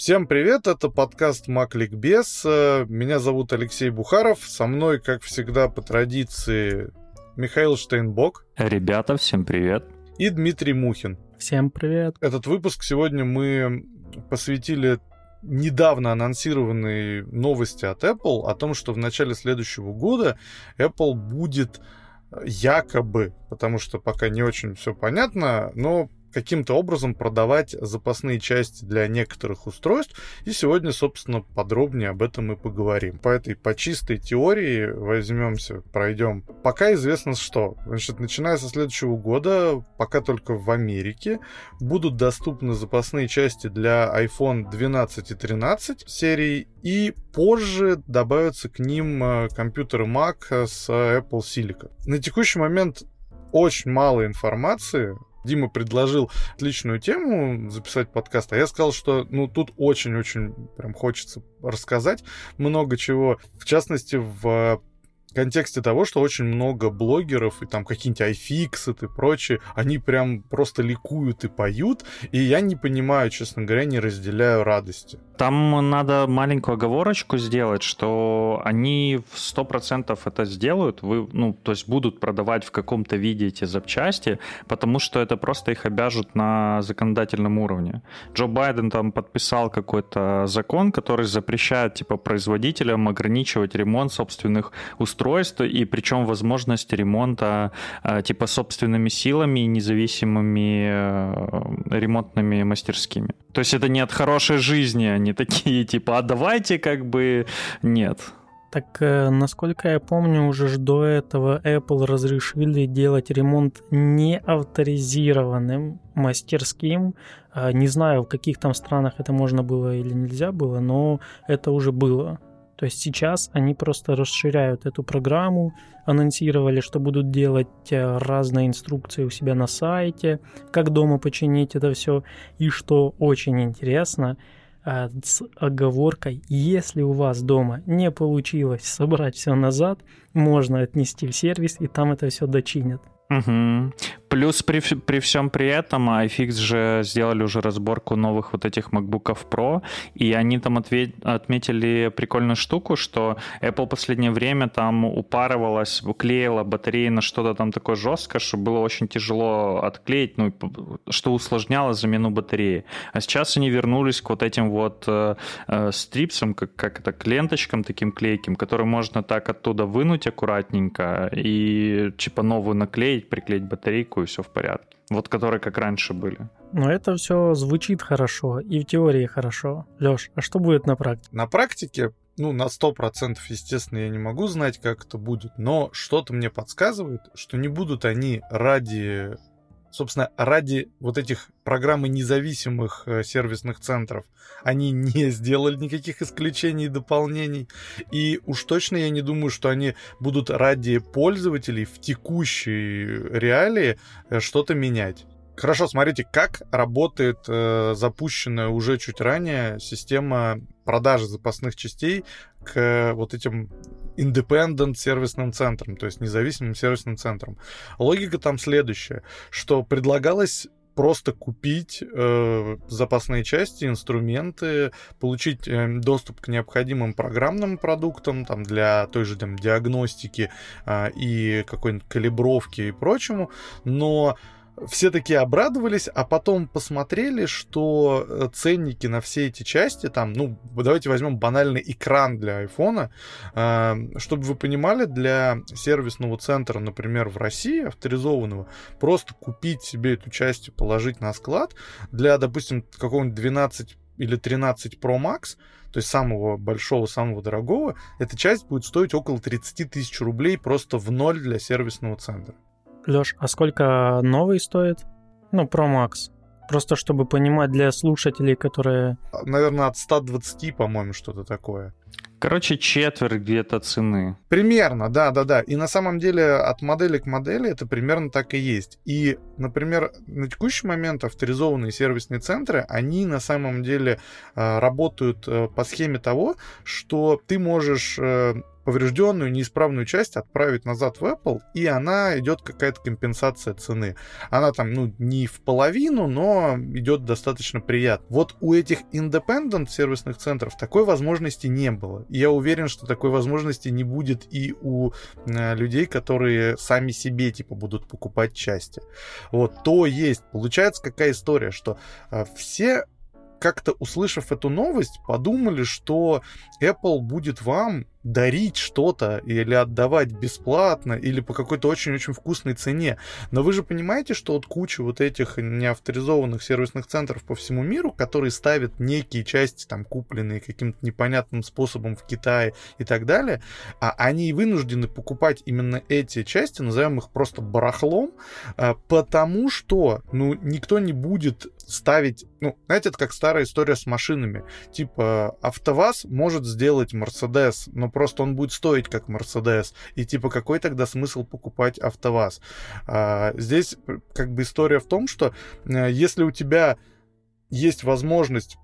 Всем привет, это подкаст Макликбес. Меня зовут Алексей Бухаров. Со мной, как всегда, по традиции, Михаил Штейнбок. Ребята, всем привет. И Дмитрий Мухин. Всем привет. Этот выпуск сегодня мы посвятили недавно анонсированной новости от Apple о том, что в начале следующего года Apple будет якобы, потому что пока не очень все понятно, но каким-то образом продавать запасные части для некоторых устройств. И сегодня, собственно, подробнее об этом и поговорим. По этой, по чистой теории возьмемся, пройдем. Пока известно что. Значит, начиная со следующего года, пока только в Америке, будут доступны запасные части для iPhone 12 и 13 серии, и позже добавятся к ним э, компьютеры Mac с Apple Silicon. На текущий момент очень мало информации Дима предложил отличную тему записать подкаст, а я сказал, что ну тут очень-очень прям хочется рассказать много чего. В частности, в контексте того, что очень много блогеров и там какие-нибудь iFix и прочее, они прям просто ликуют и поют, и я не понимаю, честно говоря, не разделяю радости. Там надо маленькую оговорочку сделать, что они в 100% это сделают, вы, ну, то есть будут продавать в каком-то виде эти запчасти, потому что это просто их обяжут на законодательном уровне. Джо Байден там подписал какой-то закон, который запрещает, типа, производителям ограничивать ремонт собственных устройств, и причем возможность ремонта, э, типа, собственными силами и независимыми э, ремонтными мастерскими. То есть это не от хорошей жизни, они такие типа, а давайте как бы нет. Так, э, насколько я помню, уже ж до этого Apple разрешили делать ремонт неавторизированным мастерским. Не знаю, в каких там странах это можно было или нельзя было, но это уже было. То есть сейчас они просто расширяют эту программу, анонсировали, что будут делать э, разные инструкции у себя на сайте, как дома починить это все. И что очень интересно, э, с оговоркой, если у вас дома не получилось собрать все назад, можно отнести в сервис, и там это все дочинят. Угу. Плюс при, при всем при этом iFix же сделали уже разборку новых вот этих MacBook Pro, и они там ответ, отметили прикольную штуку, что Apple последнее время там упарывалась, клеила батареи на что-то там такое жесткое, что было очень тяжело отклеить, ну, что усложняло замену батареи. А сейчас они вернулись к вот этим вот э, э, стрипсам, как, как это, к ленточкам таким клейким, которые можно так оттуда вынуть аккуратненько и типа новую наклеить, приклеить батарейку, и все в порядке. Вот которые как раньше были. Но это все звучит хорошо и в теории хорошо. Леш, а что будет на практике? На практике, ну, на 100% естественно я не могу знать, как это будет, но что-то мне подсказывает, что не будут они ради собственно, ради вот этих программы независимых э, сервисных центров они не сделали никаких исключений и дополнений. И уж точно я не думаю, что они будут ради пользователей в текущей реалии э, что-то менять. Хорошо, смотрите, как работает э, запущенная уже чуть ранее система продажи запасных частей к вот этим independent сервисным центрам, то есть независимым сервисным центрам. Логика там следующая, что предлагалось просто купить э, запасные части, инструменты, получить э, доступ к необходимым программным продуктам там, для той же там, диагностики э, и какой-нибудь калибровки и прочему, но все такие обрадовались, а потом посмотрели, что э, ценники на все эти части, там, ну, давайте возьмем банальный экран для айфона, э, чтобы вы понимали, для сервисного центра, например, в России, авторизованного, просто купить себе эту часть и положить на склад, для, допустим, какого-нибудь 12 или 13 Pro Max, то есть самого большого, самого дорогого, эта часть будет стоить около 30 тысяч рублей просто в ноль для сервисного центра. Леш, а сколько новый стоит? Ну, Pro Max. Просто чтобы понимать для слушателей, которые... Наверное, от 120, по-моему, что-то такое. Короче, четверть где-то цены. Примерно, да, да, да. И на самом деле от модели к модели это примерно так и есть. И, например, на текущий момент авторизованные сервисные центры, они на самом деле э, работают э, по схеме того, что ты можешь э, поврежденную, неисправную часть отправить назад в Apple, и она идет какая-то компенсация цены. Она там, ну, не в половину, но идет достаточно приятно. Вот у этих independent сервисных центров такой возможности не было. И я уверен, что такой возможности не будет и у э, людей, которые сами себе, типа, будут покупать части. Вот, то есть. Получается какая история, что э, все как-то услышав эту новость, подумали, что Apple будет вам дарить что-то или отдавать бесплатно или по какой-то очень-очень вкусной цене. Но вы же понимаете, что вот куча вот этих неавторизованных сервисных центров по всему миру, которые ставят некие части, там, купленные каким-то непонятным способом в Китае и так далее, а они вынуждены покупать именно эти части, назовем их просто барахлом, а, потому что, ну, никто не будет ставить, ну, знаете, это как старая история с машинами. Типа, АвтоВАЗ может сделать Мерседес, но просто он будет стоить как Мерседес. И типа какой тогда смысл покупать АвтоВАЗ? А, здесь как бы история в том, что э, если у тебя есть возможность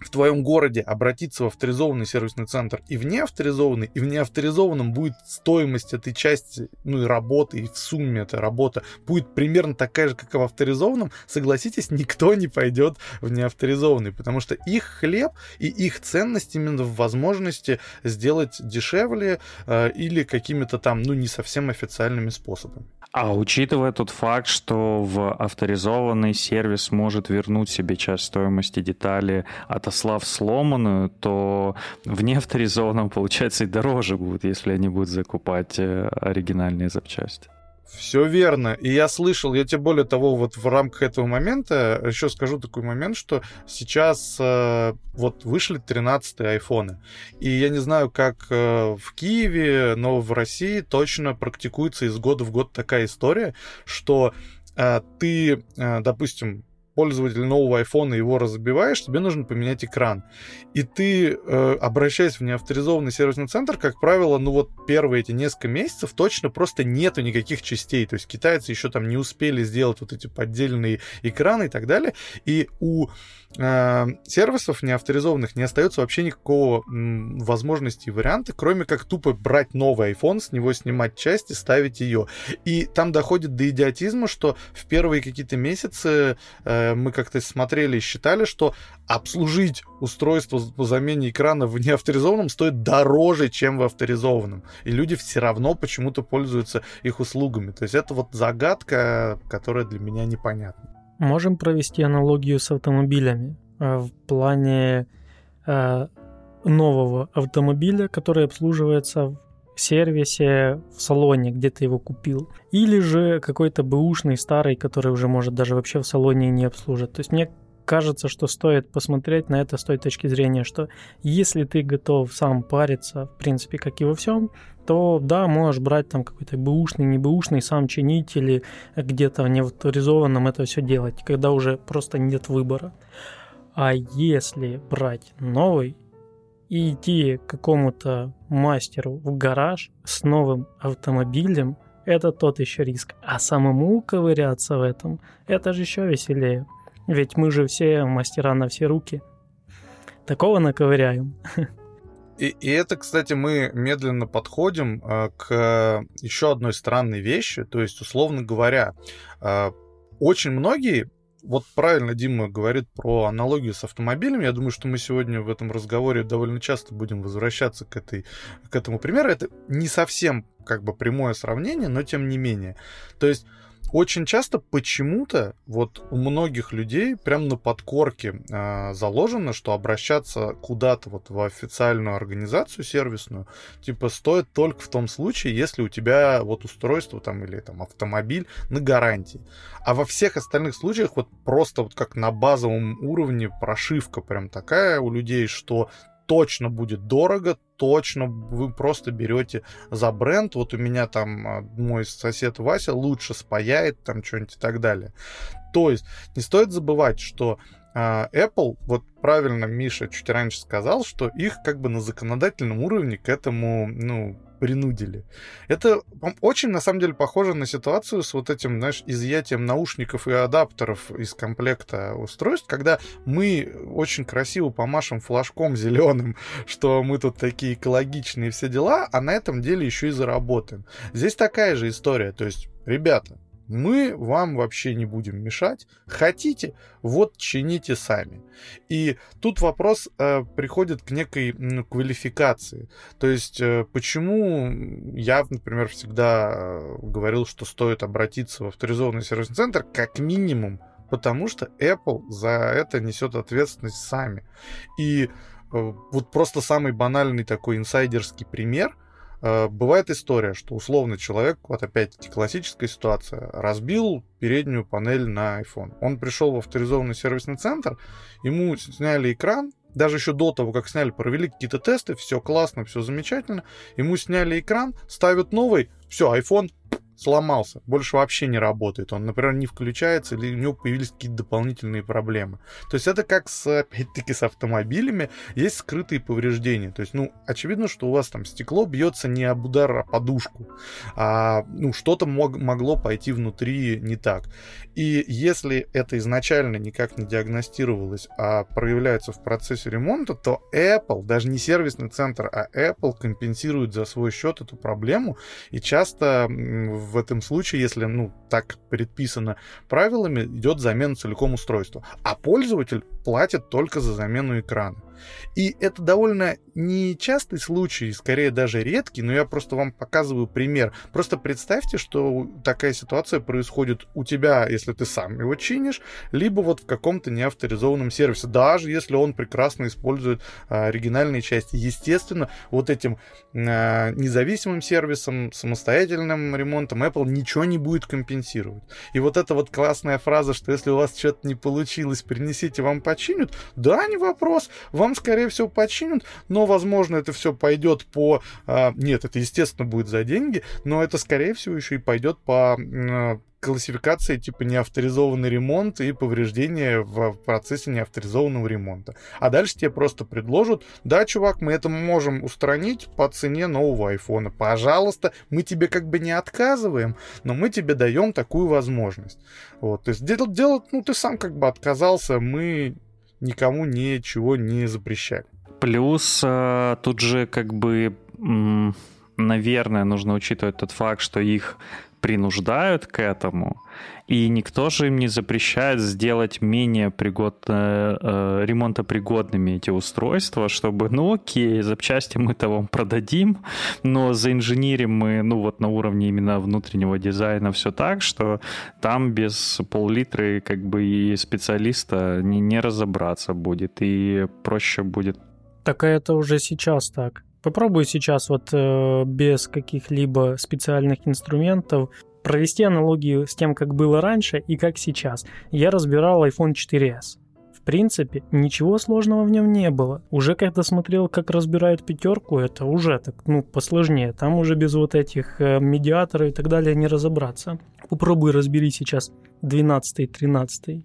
в твоем городе обратиться в авторизованный сервисный центр и в неавторизованный, и в неавторизованном будет стоимость этой части, ну и работы, и в сумме эта работа будет примерно такая же, как и в авторизованном, согласитесь, никто не пойдет в неавторизованный, потому что их хлеб и их ценность именно в возможности сделать дешевле э, или какими-то там, ну, не совсем официальными способами. А учитывая тот факт, что в авторизованный сервис может вернуть себе часть стоимости детали, отослав сломанную, то в неавторизованном, получается, и дороже будет, если они будут закупать э, оригинальные запчасти. Все верно. И я слышал, я тебе более того, вот в рамках этого момента еще скажу такой момент, что сейчас э, вот вышли 13 айфоны. И я не знаю, как э, в Киеве, но в России точно практикуется из года в год такая история, что э, ты, э, допустим, пользователь нового айфона его разбиваешь, тебе нужно поменять экран. И ты, э, обращаясь в неавторизованный сервисный центр, как правило, ну вот первые эти несколько месяцев точно просто нету никаких частей. То есть китайцы еще там не успели сделать вот эти поддельные экраны и так далее. И у сервисов неавторизованных не остается вообще никакого возможности и варианта, кроме как тупо брать новый iPhone, с него снимать часть и ставить ее. И там доходит до идиотизма, что в первые какие-то месяцы э, мы как-то смотрели и считали, что обслужить устройство по замене экрана в неавторизованном стоит дороже, чем в авторизованном. И люди все равно почему-то пользуются их услугами. То есть это вот загадка, которая для меня непонятна. Можем провести аналогию с автомобилями э, в плане э, нового автомобиля, который обслуживается в сервисе, в салоне, где ты его купил. Или же какой-то бэушный старый, который уже может даже вообще в салоне не обслужить. То есть мне кажется, что стоит посмотреть на это с той точки зрения, что если ты готов сам париться, в принципе, как и во всем, то да, можешь брать там какой-то бэушный, не бэушный, сам чинить или где-то в неавторизованном это все делать, когда уже просто нет выбора. А если брать новый и идти к какому-то мастеру в гараж с новым автомобилем, это тот еще риск. А самому ковыряться в этом, это же еще веселее. Ведь мы же все мастера на все руки. Такого наковыряем. И, и это, кстати, мы медленно подходим э, к еще одной странной вещи. То есть, условно говоря, э, очень многие вот правильно Дима говорит про аналогию с автомобилями. Я думаю, что мы сегодня в этом разговоре довольно часто будем возвращаться к, этой, к этому примеру. Это не совсем как бы прямое сравнение, но тем не менее. То есть очень часто почему-то вот у многих людей прям на подкорке э, заложено, что обращаться куда-то вот в официальную организацию сервисную, типа стоит только в том случае, если у тебя вот устройство там или там автомобиль на гарантии. А во всех остальных случаях вот просто вот как на базовом уровне прошивка прям такая у людей, что точно будет дорого, точно вы просто берете за бренд. Вот у меня там а, мой сосед Вася лучше спаяет там что-нибудь и так далее. То есть не стоит забывать, что а, Apple, вот правильно Миша чуть раньше сказал, что их как бы на законодательном уровне к этому, ну, принудили. Это очень, на самом деле, похоже на ситуацию с вот этим, знаешь, изъятием наушников и адаптеров из комплекта устройств, когда мы очень красиво помашем флажком зеленым, что мы тут такие экологичные все дела, а на этом деле еще и заработаем. Здесь такая же история, то есть, ребята, мы вам вообще не будем мешать. Хотите, вот чините сами. И тут вопрос э, приходит к некой ну, квалификации. То есть, э, почему я, например, всегда говорил, что стоит обратиться в авторизованный сервисный центр, как минимум, потому что Apple за это несет ответственность сами. И э, вот просто самый банальный такой инсайдерский пример – бывает история, что условно человек, вот опять-таки классическая ситуация, разбил переднюю панель на iPhone. Он пришел в авторизованный сервисный центр, ему сняли экран, даже еще до того, как сняли, провели какие-то тесты, все классно, все замечательно, ему сняли экран, ставят новый, все, iPhone сломался, больше вообще не работает. Он, например, не включается, или у него появились какие-то дополнительные проблемы. То есть это как с, опять-таки, с автомобилями, есть скрытые повреждения. То есть, ну, очевидно, что у вас там стекло бьется не об удар, а подушку, а, ну, что-то мог, могло пойти внутри не так. И если это изначально никак не диагностировалось, а проявляется в процессе ремонта, то Apple, даже не сервисный центр, а Apple компенсирует за свой счет эту проблему, и часто в этом случае, если, ну, так предписано правилами, идет замена целиком устройства. А пользователь платит только за замену экрана. И это довольно нечастый случай, скорее даже редкий, но я просто вам показываю пример. Просто представьте, что такая ситуация происходит у тебя, если ты сам его чинишь, либо вот в каком-то неавторизованном сервисе, даже если он прекрасно использует а, оригинальные части. Естественно, вот этим а, независимым сервисом, самостоятельным ремонтом Apple ничего не будет компенсировать. И вот эта вот классная фраза, что если у вас что-то не получилось, принесите, вам починят, да, не вопрос, вам, скорее всего, починят, но, возможно, это все пойдет по... А, нет, это, естественно, будет за деньги, но это, скорее всего, еще и пойдет по классификации типа неавторизованный ремонт и повреждения в процессе неавторизованного ремонта. А дальше тебе просто предложат, да, чувак, мы это можем устранить по цене нового айфона. Пожалуйста, мы тебе как бы не отказываем, но мы тебе даем такую возможность. Вот, то есть делать, ну, ты сам как бы отказался, мы никому ничего не запрещали. Плюс э, тут же как бы, наверное, нужно учитывать тот факт, что их принуждают к этому, и никто же им не запрещает сделать менее пригодно, э, ремонтопригодными эти устройства, чтобы, ну окей, запчасти мы-то вам продадим, но заинженерим мы, ну вот на уровне именно внутреннего дизайна все так, что там без пол-литра как бы и специалиста не, не разобраться будет, и проще будет. Так это уже сейчас так. Попробуй сейчас вот э, без каких-либо специальных инструментов провести аналогию с тем, как было раньше и как сейчас. Я разбирал iPhone 4s. В принципе, ничего сложного в нем не было. Уже когда смотрел, как разбирают пятерку, это уже так, ну, посложнее. Там уже без вот этих э, медиаторов и так далее не разобраться. Попробуй разбери сейчас 12 13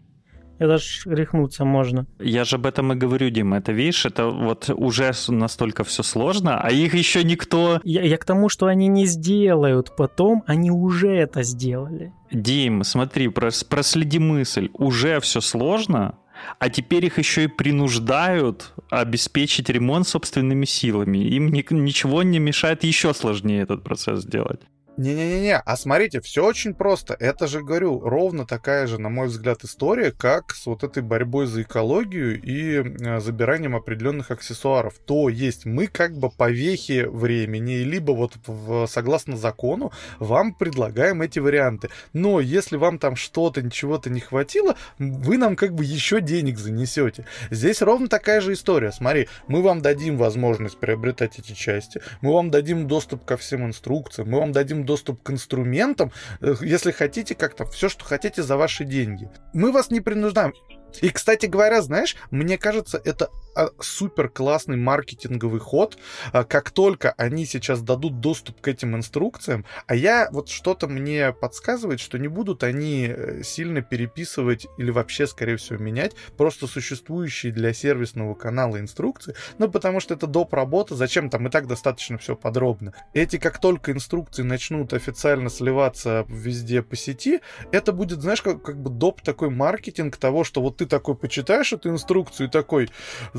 это ж рехнуться можно. Я же об этом и говорю, Дима. Это, видишь, это вот уже настолько все сложно, а их еще никто... Я, я к тому, что они не сделают потом, они уже это сделали. Дим, смотри, прос, проследи мысль. Уже все сложно, а теперь их еще и принуждают обеспечить ремонт собственными силами. Им ни, ничего не мешает еще сложнее этот процесс сделать. Не-не-не, а смотрите, все очень просто. Это же, говорю, ровно такая же, на мой взгляд, история, как с вот этой борьбой за экологию и э, забиранием определенных аксессуаров. То есть мы как бы по вехе времени, либо вот в, согласно закону вам предлагаем эти варианты. Но если вам там что-то, чего-то не хватило, вы нам как бы еще денег занесете. Здесь ровно такая же история. Смотри, мы вам дадим возможность приобретать эти части, мы вам дадим доступ ко всем инструкциям, мы вам дадим доступ к инструментам, э, если хотите как-то, все, что хотите за ваши деньги. Мы вас не принуждаем. И, кстати говоря, знаешь, мне кажется, это супер классный маркетинговый ход, а, как только они сейчас дадут доступ к этим инструкциям, а я вот что-то мне подсказывает, что не будут они э, сильно переписывать или вообще, скорее всего, менять просто существующие для сервисного канала инструкции, ну, потому что это доп. работа, зачем там и так достаточно все подробно. Эти, как только инструкции начнут официально сливаться везде по сети, это будет, знаешь, как, как бы доп. такой маркетинг того, что вот ты такой почитаешь эту инструкцию и такой,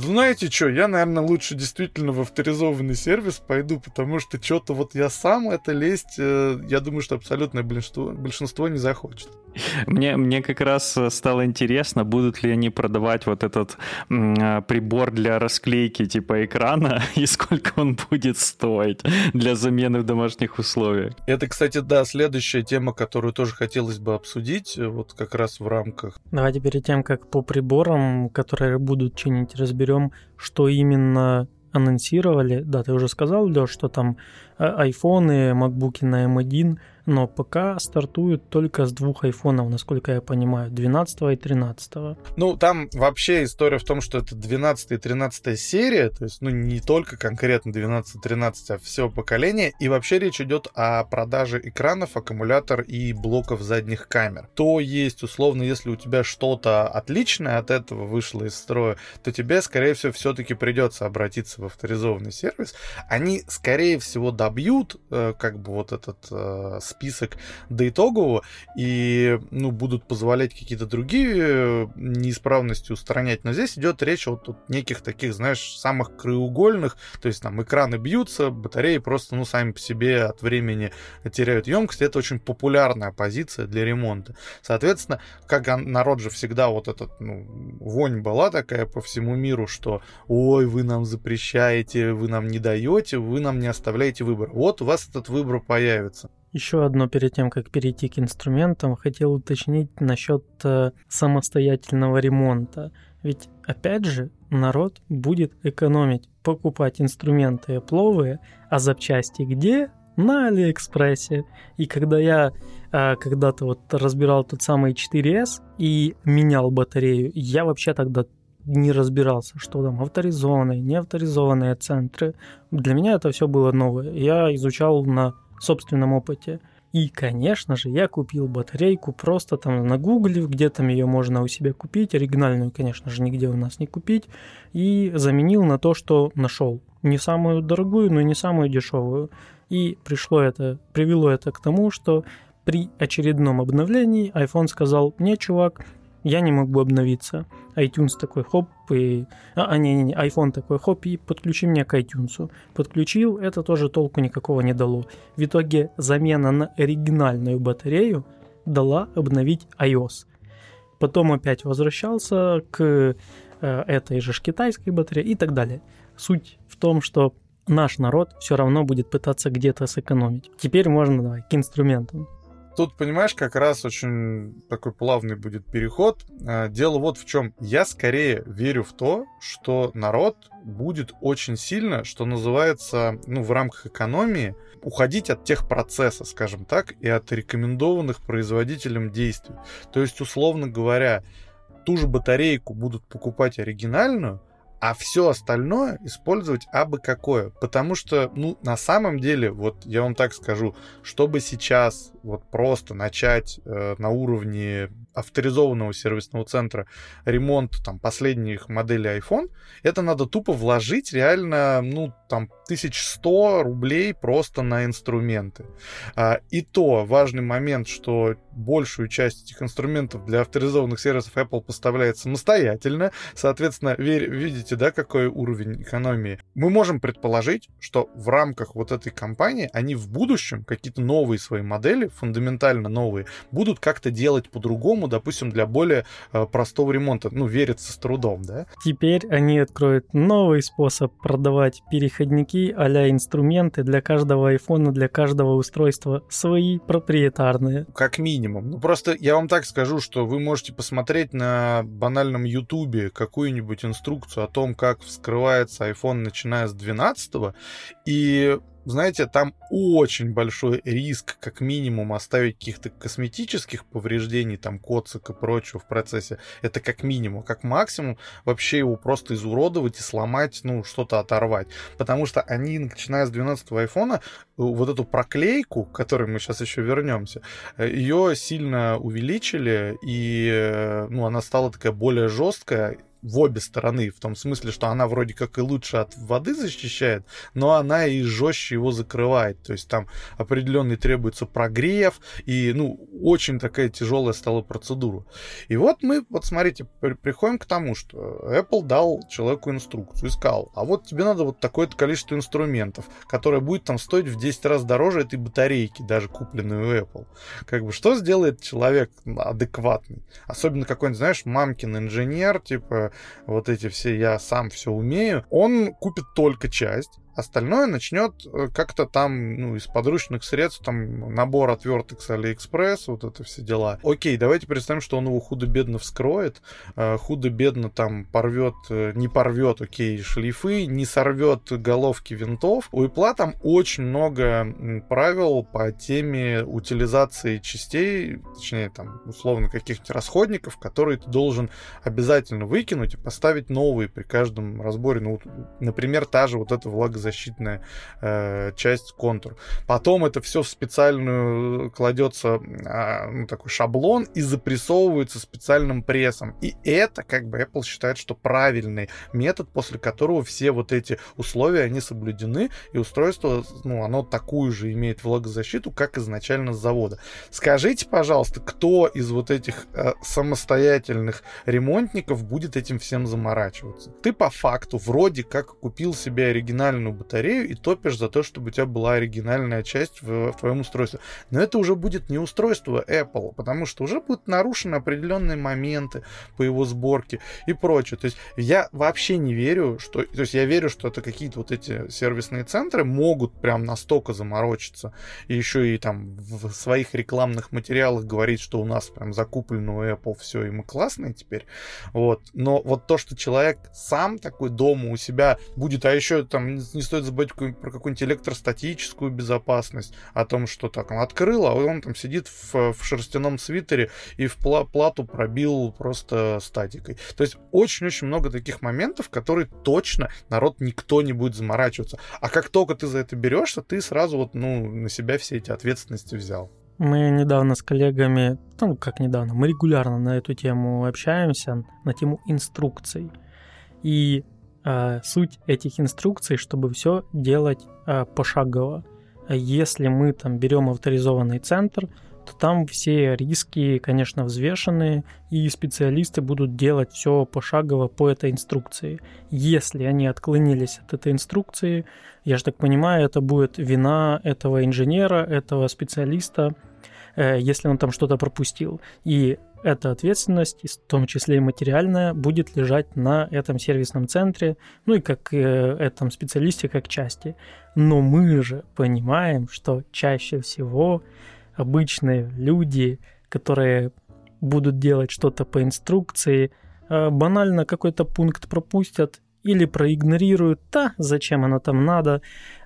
знаете что, я, наверное, лучше действительно в авторизованный сервис пойду, потому что что-то вот я сам это лезть, э, я думаю, что абсолютное большинство, большинство не захочет. Мне, мне как раз э, стало интересно, будут ли они продавать вот этот м, прибор для расклейки типа экрана и сколько он будет стоить для замены в домашних условиях. Это, кстати, да, следующая тема, которую тоже хотелось бы обсудить, э, вот как раз в рамках. Давайте перед тем, как по приборам, которые будут чинить, разберем, что именно анонсировали. Да, ты уже сказал, Леш, что там айфоны, макбуки на M1 но пока стартуют только с двух айфонов, насколько я понимаю, 12 и 13. Ну, там вообще история в том, что это 12 и 13 серия, то есть, ну, не только конкретно 12 и 13, а все поколение, и вообще речь идет о продаже экранов, аккумулятор и блоков задних камер. То есть, условно, если у тебя что-то отличное от этого вышло из строя, то тебе, скорее всего, все-таки придется обратиться в авторизованный сервис. Они, скорее всего, добьют э, как бы вот этот э, список до итогового и ну, будут позволять какие-то другие э, неисправности устранять. Но здесь идет речь о вот, неких таких, знаешь, самых краеугольных, то есть там экраны бьются, батареи просто, ну, сами по себе от времени теряют емкость. Это очень популярная позиция для ремонта. Соответственно, как народ же всегда вот этот, ну, вонь была такая по всему миру, что ой, вы нам запрещаете, вы нам не даете, вы нам не оставляете выбор. Вот у вас этот выбор появится. Еще одно перед тем, как перейти к инструментам, хотел уточнить насчет э, самостоятельного ремонта. Ведь, опять же, народ будет экономить, покупать инструменты пловые, а запчасти где? На Алиэкспрессе. И когда я э, когда-то вот разбирал тот самый 4S и менял батарею, я вообще тогда не разбирался, что там авторизованные, неавторизованные центры. Для меня это все было новое. Я изучал на собственном опыте. И, конечно же, я купил батарейку просто там на гугле, где там ее можно у себя купить, оригинальную, конечно же, нигде у нас не купить, и заменил на то, что нашел. Не самую дорогую, но и не самую дешевую. И пришло это, привело это к тому, что при очередном обновлении iPhone сказал, не, чувак, я не могу обновиться. iTunes такой хоп, и... А, а, не, не, не, iPhone такой хоп, и подключи меня к iTunes. Подключил, это тоже толку никакого не дало. В итоге замена на оригинальную батарею дала обновить iOS. Потом опять возвращался к э, этой же китайской батарее и так далее. Суть в том, что наш народ все равно будет пытаться где-то сэкономить. Теперь можно давай к инструментам. Тут, понимаешь, как раз очень такой плавный будет переход. А, дело вот в чем. Я скорее верю в то, что народ будет очень сильно, что называется, ну, в рамках экономии, уходить от тех процесса, скажем так, и от рекомендованных производителям действий. То есть, условно говоря, ту же батарейку будут покупать оригинальную, а все остальное использовать абы какое. Потому что, ну, на самом деле, вот я вам так скажу, чтобы сейчас вот просто начать э, на уровне авторизованного сервисного центра ремонт там последних моделей iPhone, это надо тупо вложить реально, ну, там, 1100 рублей просто на инструменты. А, и то важный момент, что большую часть этих инструментов для авторизованных сервисов Apple поставляет самостоятельно. Соответственно, видите, да, какой уровень экономии. Мы можем предположить, что в рамках вот этой компании они в будущем какие-то новые свои модели, фундаментально новые, будут как-то делать по-другому, допустим, для более э, простого ремонта. Ну, верится с трудом, да? Теперь они откроют новый способ продавать переходники а инструменты для каждого айфона, для каждого устройства свои проприетарные. Как минимум. Ну, просто я вам так скажу, что вы можете посмотреть на банальном ютубе какую-нибудь инструкцию о том, как вскрывается iPhone, начиная с 12 и знаете, там очень большой риск, как минимум, оставить каких-то косметических повреждений, там, коцик и прочего в процессе. Это как минимум. Как максимум, вообще его просто изуродовать и сломать, ну, что-то оторвать. Потому что они, начиная с 12 айфона, вот эту проклейку, к которой мы сейчас еще вернемся, ее сильно увеличили, и ну, она стала такая более жесткая, в обе стороны, в том смысле, что она вроде как и лучше от воды защищает, но она и жестче его закрывает. То есть там определенный требуется прогрев, и, ну, очень такая тяжелая стала процедура. И вот мы, вот смотрите, при приходим к тому, что Apple дал человеку инструкцию и сказал, а вот тебе надо вот такое-то количество инструментов, которое будет там стоить в 10 раз дороже этой батарейки, даже купленной у Apple. Как бы, что сделает человек адекватный? Особенно какой-нибудь, знаешь, мамкин инженер, типа, вот эти все «я сам все умею», он купит только часть, Остальное начнет э, как-то там, ну, из подручных средств, там, набор отверток с Алиэкспресс, вот это все дела. Окей, давайте представим, что он его худо-бедно вскроет, э, худо-бедно там порвет, э, не порвет, окей, шлейфы, не сорвет головки винтов. У Apple там очень много правил по теме утилизации частей, точнее, там, условно, каких-нибудь расходников, которые ты должен обязательно выкинуть и поставить новые при каждом разборе. Ну, например, та же вот эта влагозащитная защитная э, часть контур. Потом это все в специальную кладется э, ну, такой шаблон и запрессовывается специальным прессом. И это как бы Apple считает, что правильный метод, после которого все вот эти условия, они соблюдены, и устройство, ну, оно такую же имеет влагозащиту, как изначально с завода. Скажите, пожалуйста, кто из вот этих э, самостоятельных ремонтников будет этим всем заморачиваться? Ты по факту вроде как купил себе оригинальную батарею и топишь за то, чтобы у тебя была оригинальная часть в, в твоем устройстве. Но это уже будет не устройство Apple, потому что уже будут нарушены определенные моменты по его сборке и прочее. То есть я вообще не верю, что... То есть я верю, что это какие-то вот эти сервисные центры могут прям настолько заморочиться и еще и там в своих рекламных материалах говорить, что у нас прям закуплено у Apple все, и мы классные теперь. Вот. Но вот то, что человек сам такой дома у себя будет, а еще там не стоит забывать про какую-нибудь электростатическую безопасность, о том, что так, он открыл, а он там сидит в, в шерстяном свитере и в плату пробил просто статикой. То есть очень-очень много таких моментов, которые точно народ никто не будет заморачиваться. А как только ты за это берешься, ты сразу вот, ну, на себя все эти ответственности взял. Мы недавно с коллегами, ну как недавно, мы регулярно на эту тему общаемся, на тему инструкций. И а, суть этих инструкций, чтобы все делать а, пошагово. Если мы там берем авторизованный центр, то там все риски, конечно, взвешены, и специалисты будут делать все пошагово по этой инструкции. Если они отклонились от этой инструкции, я же так понимаю, это будет вина этого инженера, этого специалиста, э, если он там что-то пропустил. И эта ответственность, в том числе и материальная, будет лежать на этом сервисном центре, ну и как э, этом специалисте, как части. Но мы же понимаем, что чаще всего обычные люди, которые будут делать что-то по инструкции, э, банально какой-то пункт пропустят или проигнорируют, да, зачем оно там надо,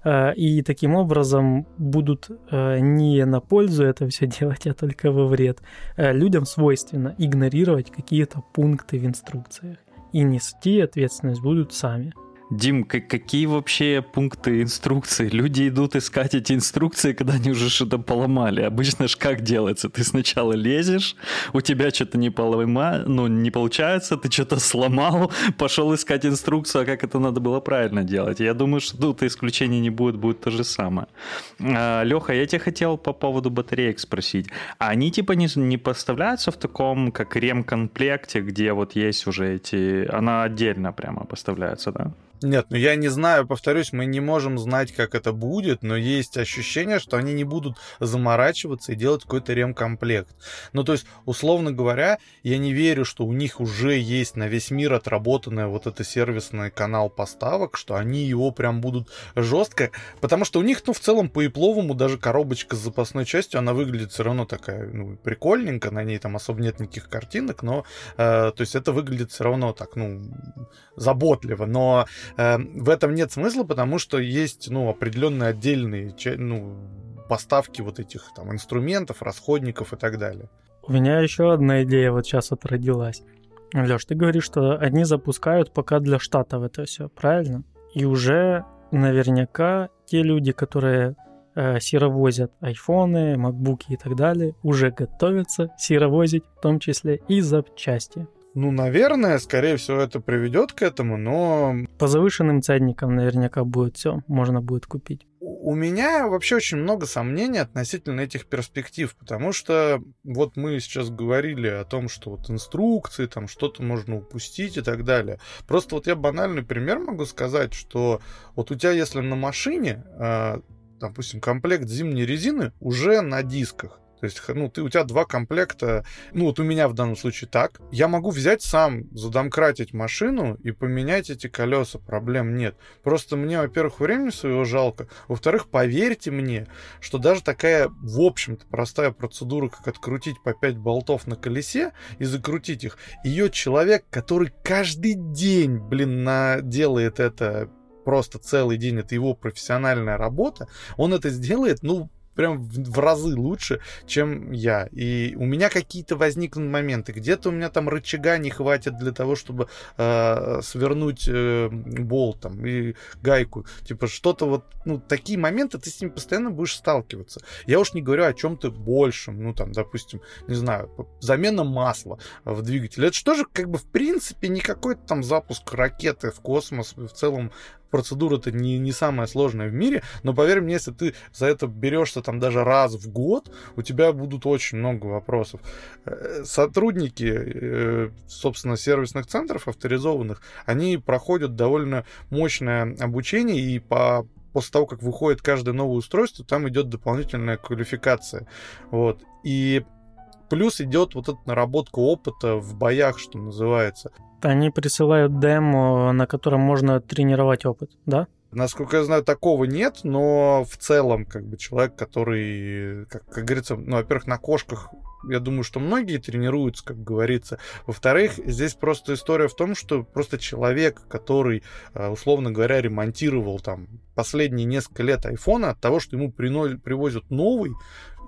э, и таким образом будут э, не на пользу это все делать, а только во вред. Э, людям свойственно игнорировать какие-то пункты в инструкциях и нести ответственность будут сами. Дим, какие вообще пункты инструкции? Люди идут искать эти инструкции, когда они уже что-то поломали. Обычно же как делается? Ты сначала лезешь, у тебя что-то не полома, ну, не получается, ты что-то сломал, пошел искать инструкцию, а как это надо было правильно делать. Я думаю, что тут исключений не будет, будет то же самое. А, Леха, я тебя хотел по поводу батареек спросить. А они типа не, не поставляются в таком, как ремкомплекте, где вот есть уже эти... Она отдельно прямо поставляется, да? Нет, ну я не знаю, повторюсь, мы не можем знать, как это будет, но есть ощущение, что они не будут заморачиваться и делать какой-то ремкомплект. Ну, то есть, условно говоря, я не верю, что у них уже есть на весь мир отработанный вот это сервисный канал поставок, что они его прям будут жестко, потому что у них, ну, в целом, по ипловому даже коробочка с запасной частью, она выглядит все равно такая, ну, прикольненько, на ней там особо нет никаких картинок, но, э, то есть, это выглядит все равно так, ну, заботливо, но в этом нет смысла, потому что есть, ну, определенные отдельные, ну, поставки вот этих там инструментов, расходников и так далее. У меня еще одна идея вот сейчас вот родилась. Леш, ты говоришь, что они запускают пока для штатов это все, правильно? И уже наверняка те люди, которые э, айфоны, макбуки и так далее, уже готовятся серовозить в том числе и запчасти. Ну, наверное, скорее всего, это приведет к этому, но... По завышенным ценникам наверняка будет все, можно будет купить. У меня вообще очень много сомнений относительно этих перспектив, потому что вот мы сейчас говорили о том, что вот инструкции, там что-то можно упустить и так далее. Просто вот я банальный пример могу сказать, что вот у тебя, если на машине, а, допустим, комплект зимней резины уже на дисках, то есть, ну, ты, у тебя два комплекта, ну, вот у меня в данном случае так. Я могу взять сам, задомкратить машину и поменять эти колеса, проблем нет. Просто мне, во-первых, времени своего жалко, во-вторых, поверьте мне, что даже такая, в общем-то, простая процедура, как открутить по 5 болтов на колесе и закрутить их, ее человек, который каждый день, блин, на... делает это просто целый день, это его профессиональная работа, он это сделает, ну, прям в, в разы лучше, чем я. И у меня какие-то возникнут моменты. Где-то у меня там рычага не хватит для того, чтобы э, свернуть э, болт там, и гайку. Типа что-то вот, ну, такие моменты, ты с ними постоянно будешь сталкиваться. Я уж не говорю о чем-то большем. Ну, там, допустим, не знаю, замена масла в двигателе. Это же, как бы, в принципе, не какой-то там запуск ракеты в космос. В целом процедура-то не, не самая сложная в мире, но поверь мне, если ты за это берешься там даже раз в год, у тебя будут очень много вопросов. Э, сотрудники, э, собственно, сервисных центров авторизованных, они проходят довольно мощное обучение и по после того, как выходит каждое новое устройство, там идет дополнительная квалификация. Вот. И плюс идет вот эта наработка опыта в боях, что называется. Они присылают демо, на котором можно тренировать опыт, да? Насколько я знаю, такого нет, но в целом, как бы, человек, который, как, как говорится, ну, во-первых, на кошках я думаю, что многие тренируются, как говорится. Во-вторых, здесь просто история в том, что просто человек, который, э, условно говоря, ремонтировал там последние несколько лет айфона, от того, что ему привозят новый,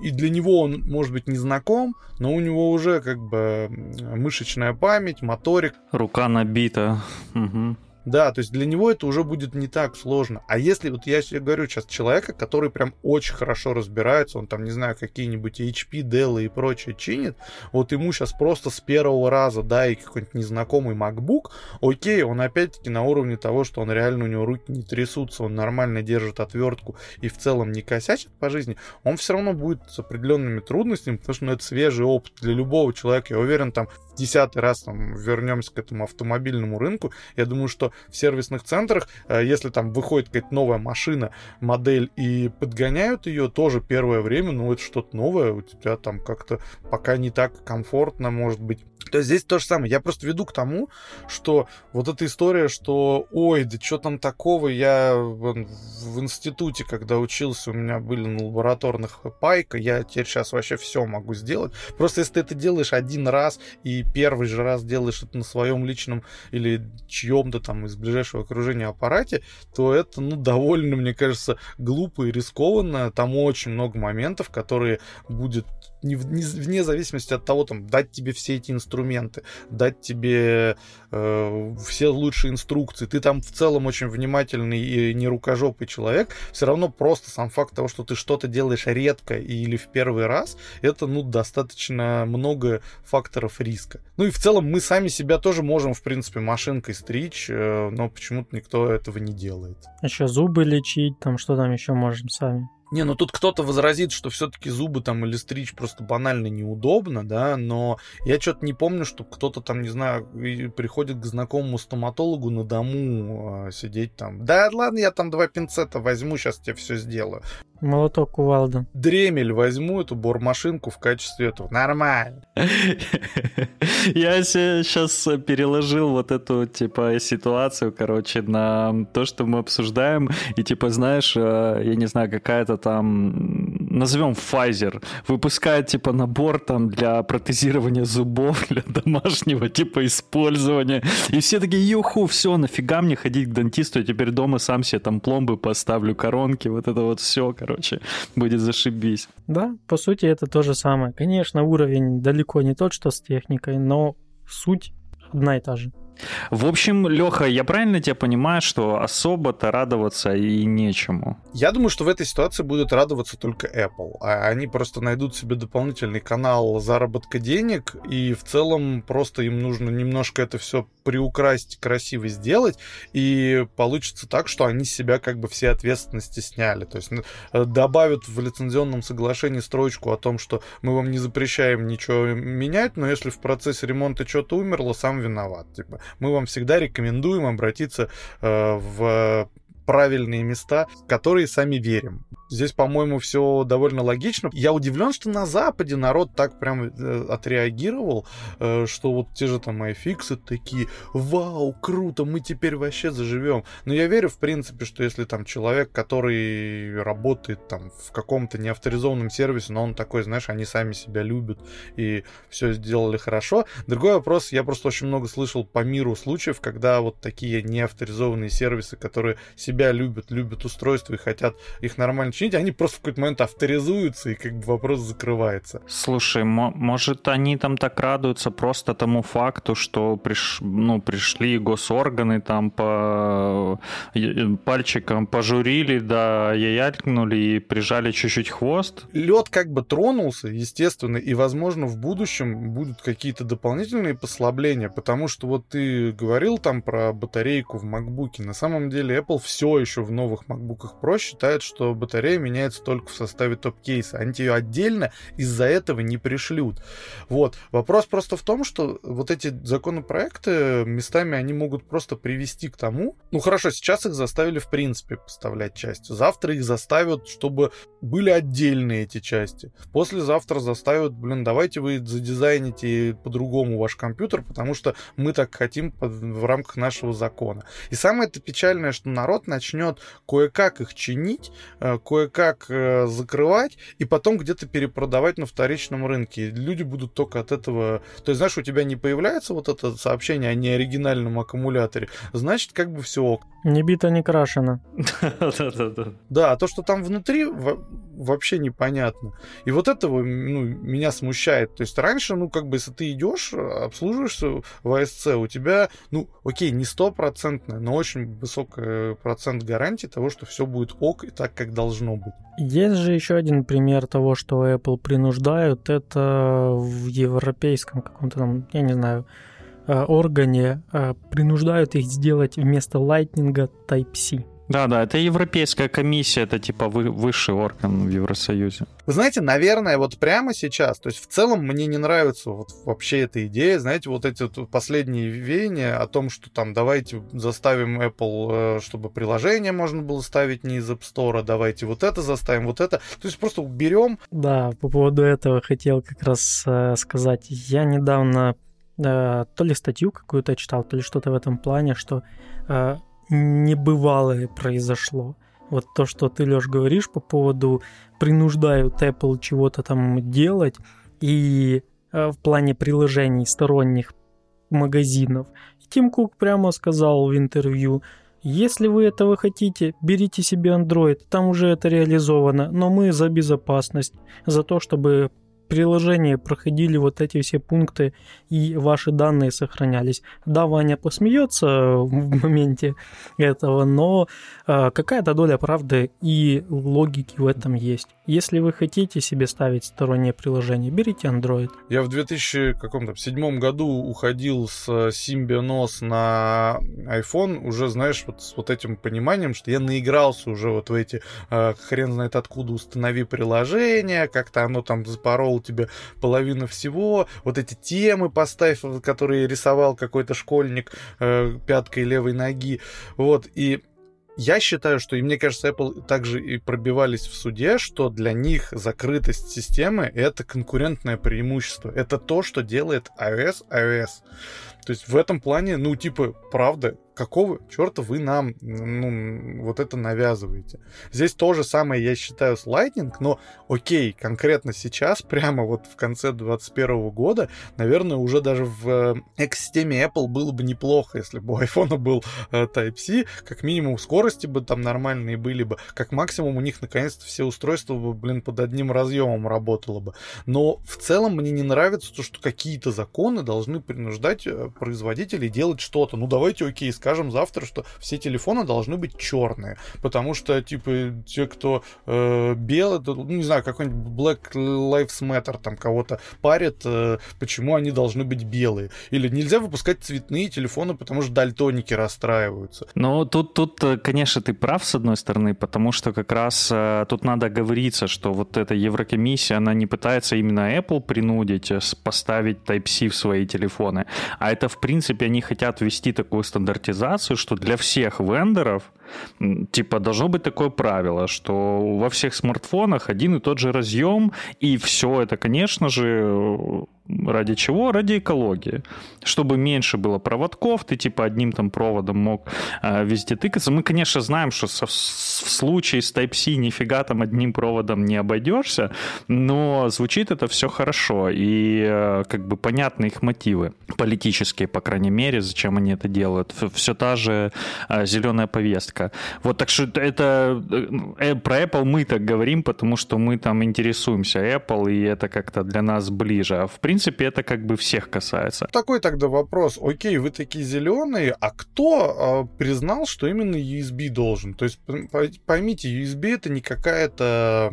и для него он, может быть, не знаком, но у него уже как бы мышечная память, моторик. Рука набита. Угу. Да, то есть для него это уже будет не так сложно. А если вот я себе говорю сейчас человека, который прям очень хорошо разбирается, он там, не знаю, какие-нибудь HP, Dell и прочее чинит, вот ему сейчас просто с первого раза, да, и какой-нибудь незнакомый MacBook, окей, он опять-таки на уровне того, что он реально, у него руки не трясутся, он нормально держит отвертку и в целом не косячит по жизни, он все равно будет с определенными трудностями, потому что ну, это свежий опыт для любого человека. Я уверен, там в десятый раз там, вернемся к этому автомобильному рынку, я думаю, что в сервисных центрах, э, если там выходит какая-то новая машина, модель, и подгоняют ее, тоже первое время, ну, это что-то новое, у тебя там как-то пока не так комфортно, может быть, то есть здесь то же самое. Я просто веду к тому, что вот эта история, что ой, да что там такого, я в, институте, когда учился, у меня были на лабораторных пайка, я теперь сейчас вообще все могу сделать. Просто если ты это делаешь один раз и первый же раз делаешь это на своем личном или чьем-то там из ближайшего окружения аппарате, то это, ну, довольно, мне кажется, глупо и рискованно. Там очень много моментов, которые будет не, не, вне зависимости от того, там, дать тебе все эти инструменты, дать тебе э, все лучшие инструкции, ты там в целом очень внимательный и не рукожопый человек, все равно просто сам факт того, что ты что-то делаешь редко или в первый раз, это, ну, достаточно много факторов риска. Ну и в целом мы сами себя тоже можем, в принципе, машинкой стричь, э, но почему-то никто этого не делает. Еще зубы лечить, там что там еще можем сами. Не, ну тут кто-то возразит, что все-таки зубы там или стричь просто банально неудобно, да, но я что-то не помню, что кто-то там, не знаю, приходит к знакомому стоматологу на дому э, сидеть там. Да ладно, я там два пинцета возьму, сейчас тебе все сделаю. Молоток кувалда. Дремель возьму эту бормашинку в качестве этого. Нормально. Я сейчас переложил вот эту, типа, ситуацию, короче, на то, что мы обсуждаем. И, типа, знаешь, э, я не знаю, какая-то там назовем Pfizer, выпускает типа набор там для протезирования зубов, для домашнего типа использования. И все такие, юху, все, нафига мне ходить к дантисту, я теперь дома сам себе там пломбы поставлю, коронки, вот это вот все, короче, будет зашибись. Да, по сути это то же самое. Конечно, уровень далеко не тот, что с техникой, но суть одна и та же. В общем, Леха, я правильно тебя понимаю, что особо-то радоваться и нечему? Я думаю, что в этой ситуации будет радоваться только Apple. А они просто найдут себе дополнительный канал заработка денег, и в целом просто им нужно немножко это все приукрасить, красиво сделать, и получится так, что они себя как бы все ответственности сняли. То есть э, добавят в лицензионном соглашении строчку о том, что мы вам не запрещаем ничего менять, но если в процессе ремонта что-то умерло, сам виноват. Типа, мы вам всегда рекомендуем обратиться э, в правильные места, в которые сами верим. Здесь, по-моему, все довольно логично. Я удивлен, что на Западе народ так прям э, отреагировал, э, что вот те же там iFix такие, вау, круто, мы теперь вообще заживем. Но я верю, в принципе, что если там человек, который работает там в каком-то неавторизованном сервисе, но он такой, знаешь, они сами себя любят и все сделали хорошо. Другой вопрос, я просто очень много слышал по миру случаев, когда вот такие неавторизованные сервисы, которые себя любят, любят устройства и хотят их нормально чинить, они просто в какой-то момент авторизуются, и как бы вопрос закрывается. Слушай, может, они там так радуются просто тому факту, что приш, ну, пришли госорганы, там по пальчиком пожурили, да, яялькнули и прижали чуть-чуть хвост? Лед как бы тронулся, естественно, и, возможно, в будущем будут какие-то дополнительные послабления, потому что вот ты говорил там про батарейку в макбуке, на самом деле Apple все еще в новых макбуках Pro считает, что батарея меняется только в составе топ-кейса. Они тебе отдельно из-за этого не пришлют. Вот. Вопрос просто в том, что вот эти законопроекты местами они могут просто привести к тому, ну хорошо, сейчас их заставили в принципе поставлять части. Завтра их заставят, чтобы были отдельные эти части. Послезавтра заставят, блин, давайте вы задизайните по-другому ваш компьютер, потому что мы так хотим в рамках нашего закона. И самое это печальное, что народ начнет кое-как их чинить, э, кое-как э, закрывать и потом где-то перепродавать на вторичном рынке. Люди будут только от этого... То есть, знаешь, у тебя не появляется вот это сообщение о неоригинальном аккумуляторе, значит, как бы все ок. Не бито, не крашено. Да, а то, что там внутри, вообще непонятно. И вот этого ну, меня смущает. То есть раньше, ну, как бы, если ты идешь, обслуживаешься в АСЦ, у тебя, ну, окей, не стопроцентная, но очень высокая процентная 100% гарантии того, что все будет ок и так, как должно быть. Есть же еще один пример того, что Apple принуждают. Это в европейском каком-то там, я не знаю, э, органе э, принуждают их сделать вместо Lightning Type-C. Да, да, это Европейская комиссия, это типа вы, высший орган в Евросоюзе. Вы знаете, наверное, вот прямо сейчас, то есть в целом мне не нравится вот вообще эта идея, знаете, вот эти вот последние веяния о том, что там давайте заставим Apple, э, чтобы приложение можно было ставить не из App Store, давайте вот это заставим, вот это. То есть просто уберем. Да, по поводу этого хотел как раз э, сказать. Я недавно э, то ли статью какую-то читал, то ли что-то в этом плане, что э, небывалое произошло. Вот то, что ты, Лёш, говоришь по поводу принуждают Apple чего-то там делать, и э, в плане приложений сторонних магазинов. Тим Кук прямо сказал в интервью, если вы этого хотите, берите себе Android, там уже это реализовано, но мы за безопасность, за то, чтобы приложении проходили вот эти все пункты и ваши данные сохранялись. Да, Ваня посмеется в моменте этого, но э, какая-то доля правды и логики в этом есть. Если вы хотите себе ставить стороннее приложение, берите Android. Я в 2007 году уходил с Symbian на iPhone уже, знаешь, вот с вот этим пониманием, что я наигрался уже вот в эти э, хрен знает откуда установи приложение, как-то оно там запорол тебе половину всего, вот эти темы поставь, которые рисовал какой-то школьник э, пяткой левой ноги, вот, и я считаю, что, и мне кажется, Apple также и пробивались в суде, что для них закрытость системы — это конкурентное преимущество. Это то, что делает iOS iOS. То есть в этом плане, ну, типа, правда, какого черта вы нам ну, вот это навязываете? Здесь то же самое, я считаю, с Lightning, но окей, конкретно сейчас, прямо вот в конце 2021 года, наверное, уже даже в э, экосистеме Apple было бы неплохо, если бы у iPhone был э, Type-C, как минимум скорости бы там нормальные были бы, как максимум у них наконец-то все устройства бы, блин, под одним разъемом работало бы. Но в целом мне не нравится то, что какие-то законы должны принуждать э, производителей делать что-то. Ну давайте, окей, скажем завтра, что все телефоны должны быть черные, потому что, типа, те, кто э, белый, ну, не знаю, какой-нибудь Black Lives Matter там кого-то парит, э, почему они должны быть белые. Или нельзя выпускать цветные телефоны, потому что дальтоники расстраиваются. Ну, тут, тут, э, конечно, ты прав, с одной стороны, потому что как раз э, тут надо говориться, что вот эта Еврокомиссия, она не пытается именно Apple принудить э, поставить Type-C в свои телефоны, а это, в принципе, они хотят ввести такую стандартизацию, что для всех вендоров типа должно быть такое правило, что во всех смартфонах один и тот же разъем, и все это, конечно же, Ради чего? Ради экологии. Чтобы меньше было проводков, ты типа одним там проводом мог э, везде тыкаться. Мы, конечно, знаем, что со, в случае с Type-C нифига там одним проводом не обойдешься, но звучит это все хорошо, и э, как бы понятны их мотивы, политические, по крайней мере, зачем они это делают. Все та же э, зеленая повестка. Вот так что это э, про Apple мы так говорим, потому что мы там интересуемся Apple, и это как-то для нас ближе. А в принципе, это как бы всех касается. Такой тогда вопрос. Окей, вы такие зеленые, а кто э, признал, что именно USB должен? То есть, поймите, USB это не какая-то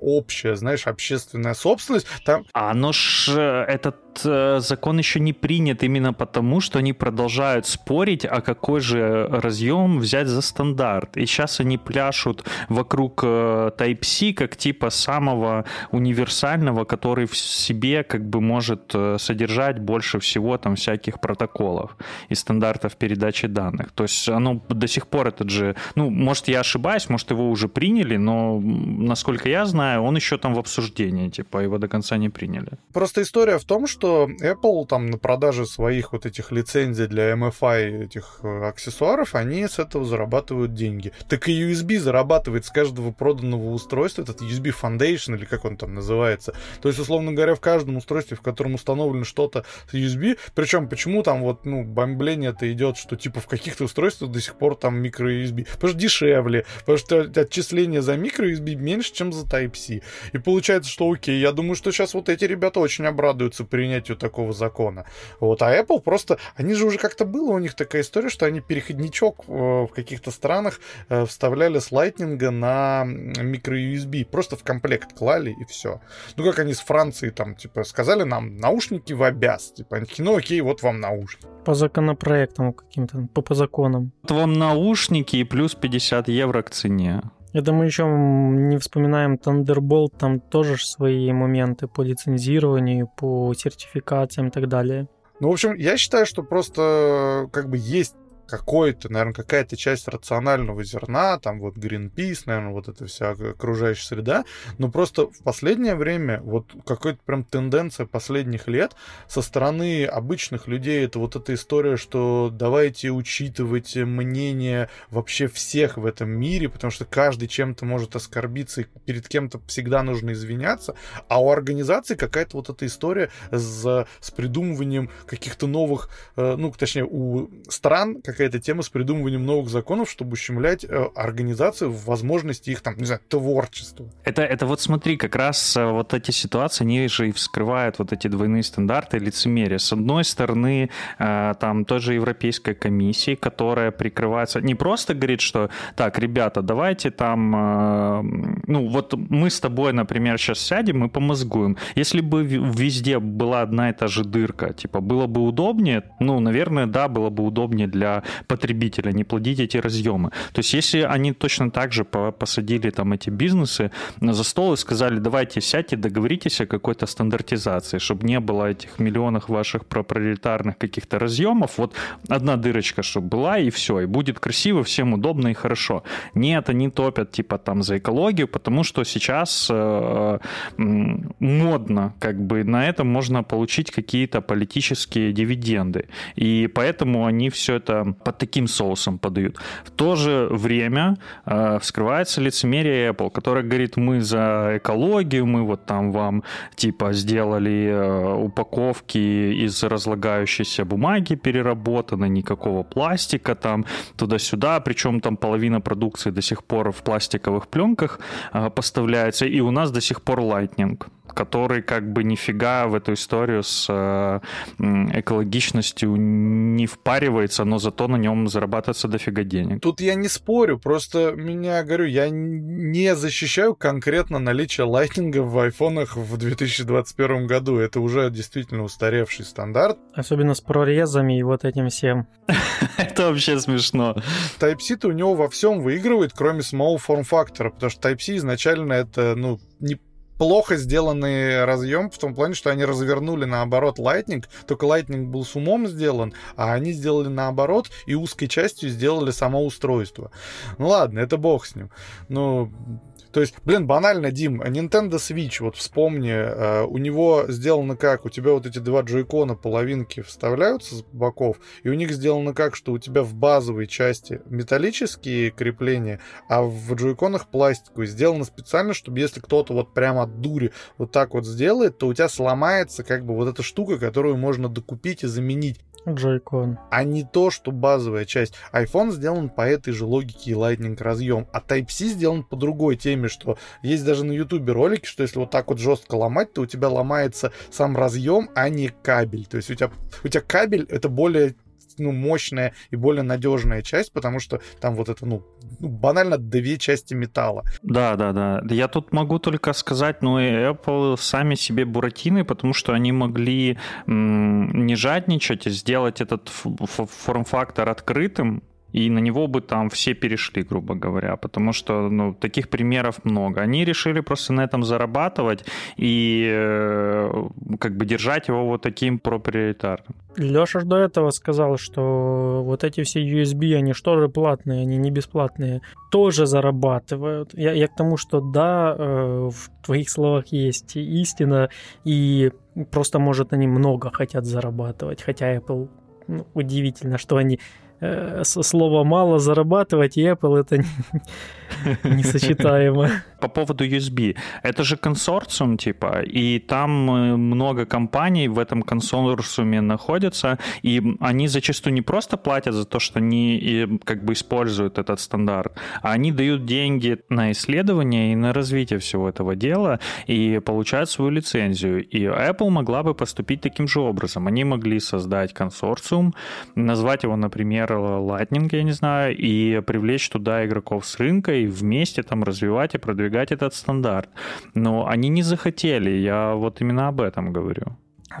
общая, знаешь, общественная собственность. Там... А оно ж, э, этот э, закон еще не принят именно потому, что они продолжают спорить, а какой же разъем взять за стандарт. И сейчас они пляшут вокруг э, Type-C как типа самого универсального, который в себе как бы может может э, содержать больше всего там всяких протоколов и стандартов передачи данных. То есть оно до сих пор этот же, ну, может, я ошибаюсь, может, его уже приняли, но, насколько я знаю, он еще там в обсуждении, типа, его до конца не приняли. Просто история в том, что Apple там на продаже своих вот этих лицензий для MFI этих э, аксессуаров, они с этого зарабатывают деньги. Так и USB зарабатывает с каждого проданного устройства, этот USB Foundation, или как он там называется. То есть, условно говоря, в каждом устройстве, в котором установлено что-то с USB. Причем, почему там вот, ну, бомбление это идет, что типа в каких-то устройствах до сих пор там микро-USB. Потому что дешевле, потому что отчисление за микро-USB меньше, чем за Type-C. И получается, что окей, я думаю, что сейчас вот эти ребята очень обрадуются принятию такого закона. Вот, а Apple просто, они же уже как-то было у них такая история, что они переходничок э, в каких-то странах э, вставляли с Lightning на микро-USB. Просто в комплект клали и все. Ну, как они с Францией там, типа, сказали нам, наушники в обяз. Типа, они такие, ну окей, вот вам наушники. По законопроектам каким-то, по, по законам. Вот вам наушники и плюс 50 евро к цене. Это мы еще не вспоминаем Thunderbolt, там тоже свои моменты по лицензированию, по сертификациям и так далее. Ну, в общем, я считаю, что просто как бы есть какой-то, наверное, какая-то часть рационального зерна, там вот Greenpeace, наверное, вот эта вся окружающая среда, но просто в последнее время вот какая-то прям тенденция последних лет со стороны обычных людей, это вот эта история, что давайте учитывать мнение вообще всех в этом мире, потому что каждый чем-то может оскорбиться, и перед кем-то всегда нужно извиняться, а у организации какая-то вот эта история с, с придумыванием каких-то новых, э, ну, точнее, у стран, как какая-то тема с придумыванием новых законов, чтобы ущемлять э, организации в возможности их там, не знаю, творчества. Это, это вот смотри, как раз э, вот эти ситуации, они же и вскрывают вот эти двойные стандарты и лицемерие. С одной стороны, э, там тоже Европейская комиссия, которая прикрывается, не просто говорит, что так, ребята, давайте там, э, ну вот мы с тобой, например, сейчас сядем и помозгуем. Если бы везде была одна и та же дырка, типа, было бы удобнее, ну, наверное, да, было бы удобнее для потребителя, не плодить эти разъемы. То есть если они точно так же посадили там эти бизнесы за стол и сказали, давайте сядьте, договоритесь о какой-то стандартизации, чтобы не было этих миллионов ваших проприетарных каких-то разъемов, вот одна дырочка, чтобы была, и все, и будет красиво, всем удобно и хорошо. Нет, они топят типа там за экологию, потому что сейчас э, модно, как бы на этом можно получить какие-то политические дивиденды. И поэтому они все это под таким соусом подают. В то же время э, вскрывается лицемерие Apple, который говорит, мы за экологию, мы вот там вам типа сделали э, упаковки из разлагающейся бумаги переработаны, никакого пластика там туда-сюда, причем там половина продукции до сих пор в пластиковых пленках э, поставляется, и у нас до сих пор Lightning который как бы нифига в эту историю с э, экологичностью не впаривается, но зато на нем зарабатывается дофига денег. Тут я не спорю, просто меня, говорю, я не защищаю конкретно наличие лайтнинга в айфонах в 2021 году. Это уже действительно устаревший стандарт. Особенно с прорезами и вот этим всем. Это вообще смешно. Type-C-то у него во всем выигрывает, кроме самого форм-фактора, потому что Type-C изначально это, ну, не плохо сделанный разъем в том плане, что они развернули наоборот Lightning, только Lightning был с умом сделан, а они сделали наоборот и узкой частью сделали само устройство. Ну ладно, это бог с ним. Ну, то есть, блин, банально, Дим, Nintendo Switch, вот вспомни, э, у него сделано как? У тебя вот эти два джойкона половинки вставляются с боков, и у них сделано как, что у тебя в базовой части металлические крепления, а в джойконах пластиковые. Сделано специально, чтобы если кто-то вот прямо от дури вот так вот сделает, то у тебя сломается как бы вот эта штука, которую можно докупить и заменить. Joy-Con. А не то, что базовая часть. iPhone сделан по этой же логике и Lightning разъем, а Type-C сделан по другой теме, что есть даже на YouTube ролики, что если вот так вот жестко ломать, то у тебя ломается сам разъем, а не кабель. То есть у тебя, у тебя кабель это более ну, мощная и более надежная часть, потому что там вот это, ну, ну, банально две части металла. Да, да, да. Я тут могу только сказать, ну, и Apple сами себе буратины, потому что они могли м- не жадничать, а сделать этот форм-фактор открытым, и на него бы там все перешли, грубо говоря, потому что ну, таких примеров много. Они решили просто на этом зарабатывать и э, как бы держать его вот таким проприоритарным. Леша до этого сказал, что вот эти все USB, они что же платные, они не бесплатные, тоже зарабатывают. Я, я к тому, что да, э, в твоих словах есть истина, и просто, может, они много хотят зарабатывать, хотя Apple ну, удивительно, что они э, слово мало зарабатывать, и Apple это несочетаемо. По поводу USB. Это же консорциум, типа, и там э, много компаний в этом консорциуме находятся, и они зачастую не просто платят за то, что они как бы используют этот стандарт, а они дают деньги на исследование и на развитие всего этого дела и получают свою лицензию. И Apple могла бы поступить таким же образом. Они могли создать консорциум, назвать его, например, Lightning, я не знаю, и привлечь туда игроков с рынка и вместе там развивать и продвигать этот стандарт. Но они не захотели, я вот именно об этом говорю.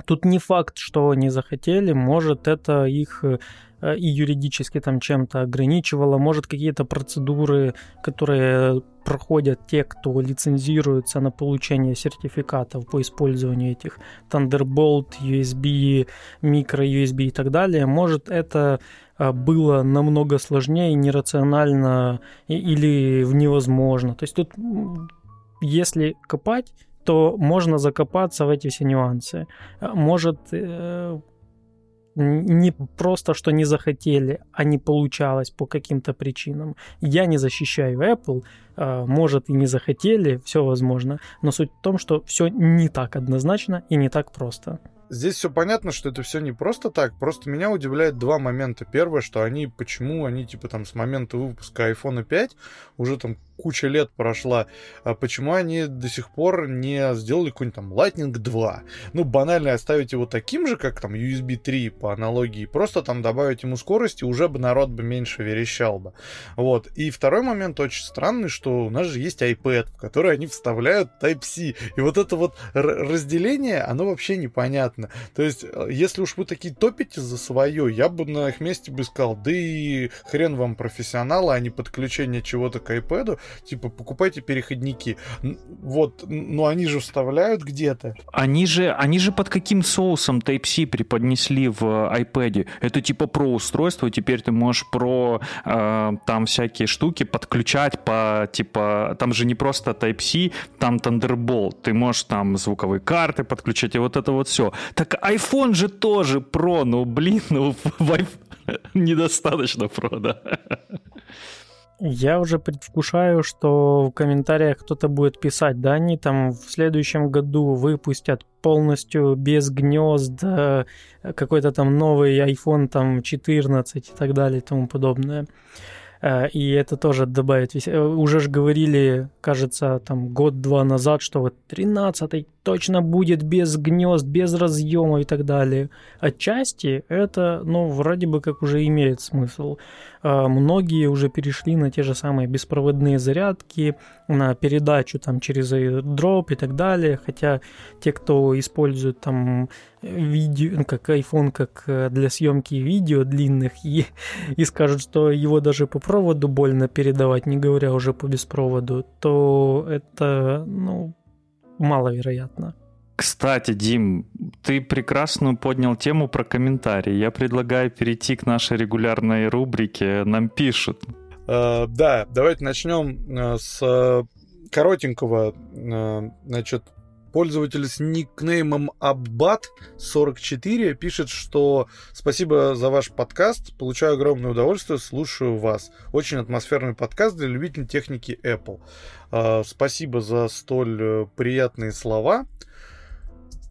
Тут не факт, что они захотели, может это их э, и юридически там чем-то ограничивало, может какие-то процедуры, которые проходят те, кто лицензируется на получение сертификатов по использованию этих Thunderbolt, USB, micro USB и так далее, может это а, было намного сложнее, нерационально или невозможно. То есть тут, если копать, то можно закопаться в эти все нюансы. А, может, э, не просто, что не захотели, а не получалось по каким-то причинам. Я не защищаю Apple, а, может и не захотели, все возможно, но суть в том, что все не так однозначно и не так просто. Здесь все понятно, что это все не просто так. Просто меня удивляет два момента. Первое, что они, почему они, типа, там, с момента выпуска iPhone 5 уже там куча лет прошла, а почему они до сих пор не сделали какой-нибудь там Lightning 2? Ну, банально оставить его таким же, как там USB 3 по аналогии, просто там добавить ему скорости, уже бы народ бы меньше верещал бы. Вот. И второй момент очень странный, что у нас же есть iPad, в который они вставляют Type-C. И вот это вот разделение, оно вообще непонятно. То есть, э, если уж вы такие топите за свое, я бы на их месте бы сказал, да и хрен вам профессионалы, а не подключение чего-то к iPad типа, покупайте переходники. Вот, но они же вставляют где-то. Они же, они же под каким соусом Type-C преподнесли в iPad? Это типа про устройство, теперь ты можешь про э, там всякие штуки подключать по, типа, там же не просто Type-C, там Thunderbolt, ты можешь там звуковые карты подключать и вот это вот все. Так iPhone же тоже Pro, ну блин, ну недостаточно Pro, да. Я уже предвкушаю, что в комментариях кто-то будет писать, да, они там в следующем году выпустят полностью без гнезд э, какой-то там новый iPhone там 14 и так далее и тому подобное. Э, и это тоже добавит весь... Э, уже же говорили, кажется, там год-два назад, что вот 13 точно будет без гнезд, без разъема и так далее. Отчасти это, ну, вроде бы как уже имеет смысл. А, многие уже перешли на те же самые беспроводные зарядки, на передачу там через дроп и так далее, хотя те, кто использует там видео, ну, как iPhone, как э, для съемки видео длинных, и, и скажут, что его даже по проводу больно передавать, не говоря уже по беспроводу, то это, ну, маловероятно. Кстати, Дим, ты прекрасную поднял тему про комментарии. Я предлагаю перейти к нашей регулярной рубрике «Нам пишут». Uh, да, давайте начнем uh, с коротенького. Uh, значит, пользователь с никнеймом Аббат44 пишет, что спасибо за ваш подкаст, получаю огромное удовольствие, слушаю вас. Очень атмосферный подкаст для любителей техники Apple. Спасибо за столь э, приятные слова.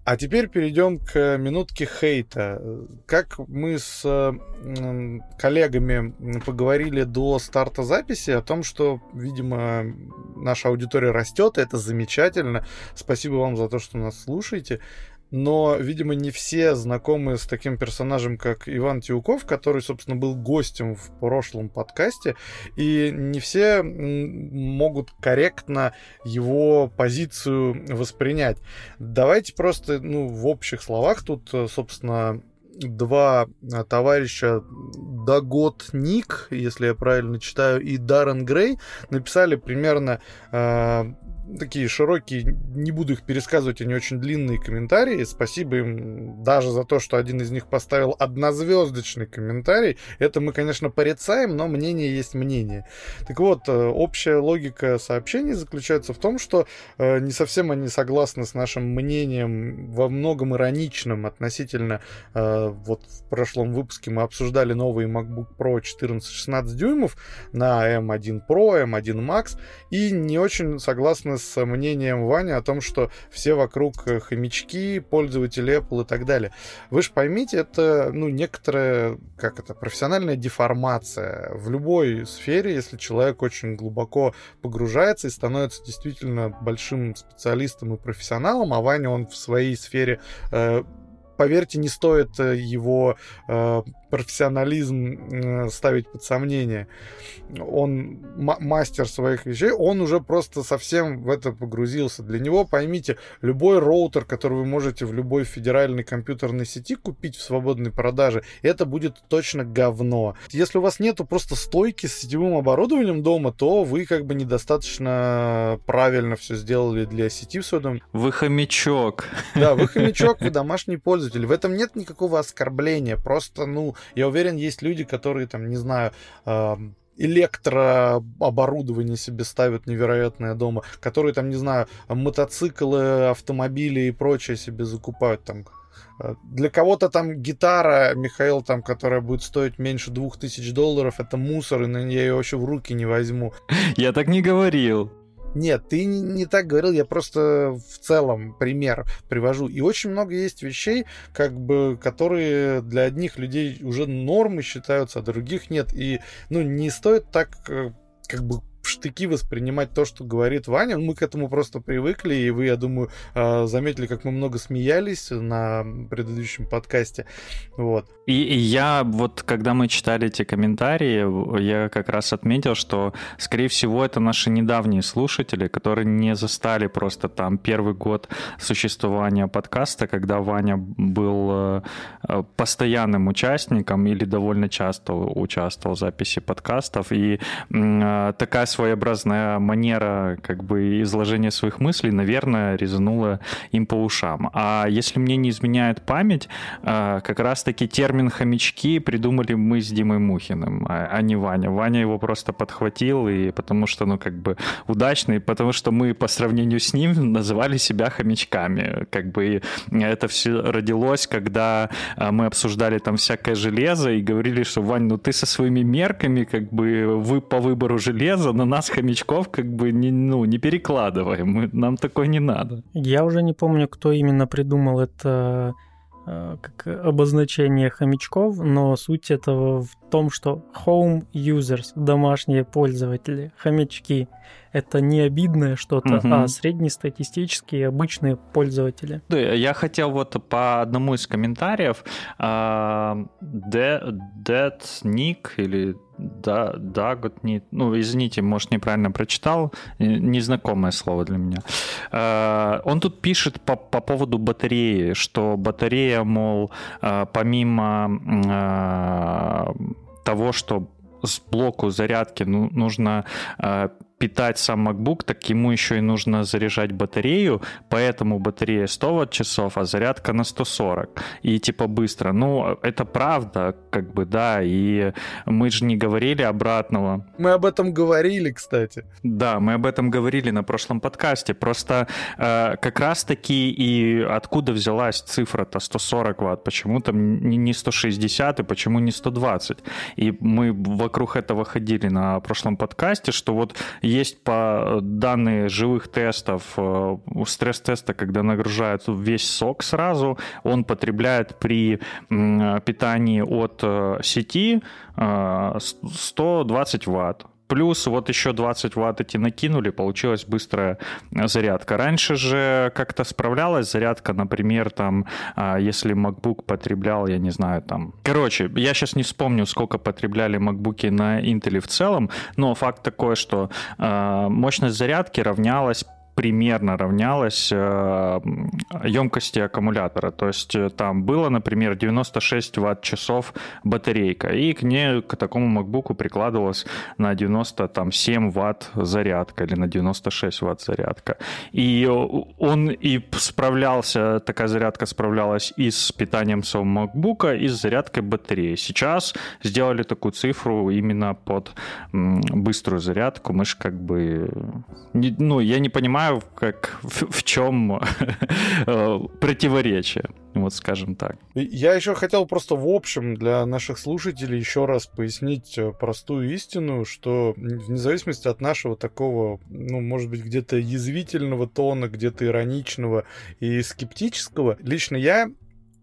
А теперь перейдем к минутке хейта. Как мы с коллегами поговорили до старта записи о том, что, видимо, наша аудитория растет, и это замечательно. Спасибо вам за то, что нас слушаете но, видимо, не все знакомы с таким персонажем, как Иван Тиуков, который, собственно, был гостем в прошлом подкасте, и не все могут корректно его позицию воспринять. Давайте просто, ну, в общих словах тут, собственно, два товарища Дагот Ник, если я правильно читаю, и Даррен Грей написали примерно э, такие широкие, не буду их пересказывать, они очень длинные комментарии. Спасибо им даже за то, что один из них поставил однозвездочный комментарий. Это мы, конечно, порицаем, но мнение есть мнение. Так вот, э, общая логика сообщений заключается в том, что э, не совсем они согласны с нашим мнением во многом ироничным относительно э, вот в прошлом выпуске мы обсуждали новый MacBook Pro 14-16 дюймов на M1 Pro, M1 Max и не очень согласны с мнением Вани о том, что все вокруг э, хомячки, пользователи Apple и так далее. Вы же поймите, это, ну, некоторая, как это, профессиональная деформация. В любой сфере, если человек очень глубоко погружается и становится действительно большим специалистом и профессионалом, а Ваня, он в своей сфере э, поверьте, не стоит э, его э, профессионализм ставить под сомнение. Он мастер своих вещей, он уже просто совсем в это погрузился. Для него, поймите, любой роутер, который вы можете в любой федеральной компьютерной сети купить в свободной продаже, это будет точно говно. Если у вас нету просто стойки с сетевым оборудованием дома, то вы как бы недостаточно правильно все сделали для сети в своем Вы хомячок. Да, вы хомячок, вы домашний пользователь. В этом нет никакого оскорбления. Просто, ну, я уверен, есть люди, которые там, не знаю, электрооборудование себе ставят невероятное дома, которые там, не знаю, мотоциклы, автомобили и прочее себе закупают там. А, для кого-то там гитара, Михаил, там, которая будет стоить меньше двух тысяч долларов, это мусор, и я ее вообще в руки не возьму. Я так не говорил. Нет, ты не, так говорил, я просто в целом пример привожу. И очень много есть вещей, как бы, которые для одних людей уже нормы считаются, а других нет. И, ну, не стоит так э, как бы штыки воспринимать то, что говорит Ваня. Мы к этому просто привыкли, и вы, я думаю, а, заметили, как мы много смеялись на предыдущем подкасте. Вот. И, и я вот, когда мы читали эти комментарии, я как раз отметил, что, скорее всего, это наши недавние слушатели, которые не застали просто там первый год существования подкаста, когда Ваня был э, э, постоянным участником или довольно часто участвовал в записи подкастов. И э, такая своеобразная манера как бы изложения своих мыслей, наверное, резанула им по ушам. А если мне не изменяет память, э, как раз-таки термин «хомячки» придумали мы с Димой Мухиным, а, а не Ваня. Ваня его просто подхватил, и потому что, ну, как бы удачный, потому что мы по сравнению с ним называли себя хомячками. Как бы это все родилось, когда а, мы обсуждали там всякое железо и говорили, что, Вань, ну ты со своими мерками, как бы вы по выбору железа на нас, хомячков, как бы не, ну, не перекладываем. Мы, нам такое не надо. Я уже не помню, кто именно придумал это Э, как обозначение хомячков, но суть этого в том, что home users, домашние пользователи, хомячки, это не обидное что-то, угу. а среднестатистические обычные пользователи. Да, я хотел вот по одному из комментариев uh, Dead Nick или да, да, год не, ну, извините, может, неправильно прочитал, незнакомое слово для меня. Uh, он тут пишет по, по поводу батареи, что батарея, мол, uh, помимо того, что с блоку зарядки ну, нужно питать сам MacBook, так ему еще и нужно заряжать батарею, поэтому батарея 100 ватт-часов, а зарядка на 140. И типа быстро. Ну, это правда, как бы, да, и мы же не говорили обратного. Мы об этом говорили, кстати. Да, мы об этом говорили на прошлом подкасте. Просто э, как раз-таки и откуда взялась цифра-то 140 ватт, почему там не 160 и почему не 120? И мы вокруг этого ходили на прошлом подкасте, что вот есть по данные живых тестов, э, стресс-теста, когда нагружают весь сок сразу, он потребляет при питании от э, сети 120 э, ватт. Плюс вот еще 20 ватт эти накинули, получилась быстрая зарядка. Раньше же как-то справлялась зарядка, например, там, а, если MacBook потреблял, я не знаю, там... Короче, я сейчас не вспомню, сколько потребляли MacBook на Intel в целом, но факт такой, что а, мощность зарядки равнялась примерно равнялась э, емкости аккумулятора. То есть э, там было, например, 96 ватт-часов батарейка, и к ней, к такому MacBook прикладывалась на 97 ватт зарядка или на 96 ватт зарядка. И он и справлялся, такая зарядка справлялась и с питанием своего MacBook, и с зарядкой батареи. Сейчас сделали такую цифру именно под быструю зарядку. Мы же как бы... Ну, я не понимаю, понимаю, как в, в чем э, противоречие, вот скажем так. Я еще хотел просто в общем для наших слушателей еще раз пояснить э, простую истину, что вне зависимости от нашего такого, ну, может быть, где-то язвительного тона, где-то ироничного и скептического, лично я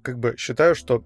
как бы считаю, что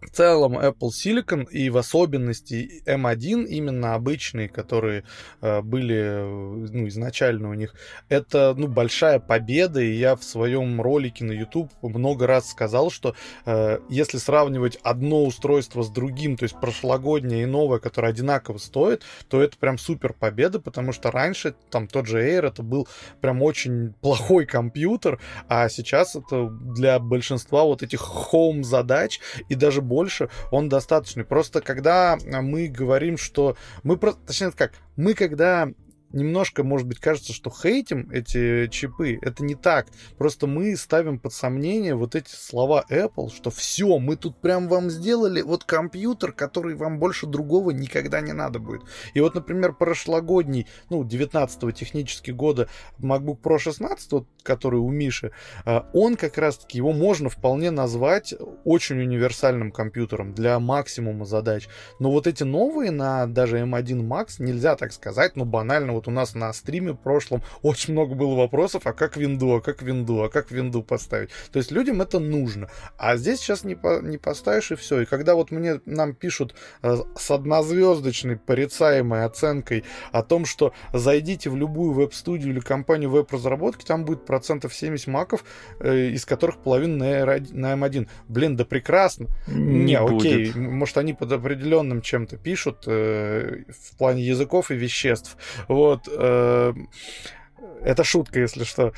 в целом Apple Silicon и в особенности M1, именно обычные, которые э, были э, ну, изначально у них, это ну, большая победа. И я в своем ролике на YouTube много раз сказал, что э, если сравнивать одно устройство с другим, то есть прошлогоднее и новое, которое одинаково стоит, то это прям супер победа, потому что раньше там тот же Air это был прям очень плохой компьютер, а сейчас это для большинства вот этих home задач и даже больше, он достаточный. Просто когда мы говорим, что мы просто, точнее как, мы когда немножко, может быть, кажется, что хейтим эти чипы. Это не так. Просто мы ставим под сомнение вот эти слова Apple, что все, мы тут прям вам сделали вот компьютер, который вам больше другого никогда не надо будет. И вот, например, прошлогодний, ну, 19-го технически года MacBook Pro 16, вот, который у Миши, а, он как раз-таки, его можно вполне назвать очень универсальным компьютером для максимума задач. Но вот эти новые на даже M1 Max нельзя так сказать, ну, банально вот у нас на стриме прошлом очень много было вопросов, а как винду, а как винду, а как винду поставить. То есть людям это нужно. А здесь сейчас не, по, не поставишь и все. И когда вот мне нам пишут э, с однозвездочной порицаемой оценкой о том, что зайдите в любую веб-студию или компанию веб-разработки, там будет процентов 70 маков, э, из которых половина на, на M1. Блин, да прекрасно. Не, не окей, может они под определенным чем-то пишут э, в плане языков и веществ. Вот вот. Э, это шутка, если что.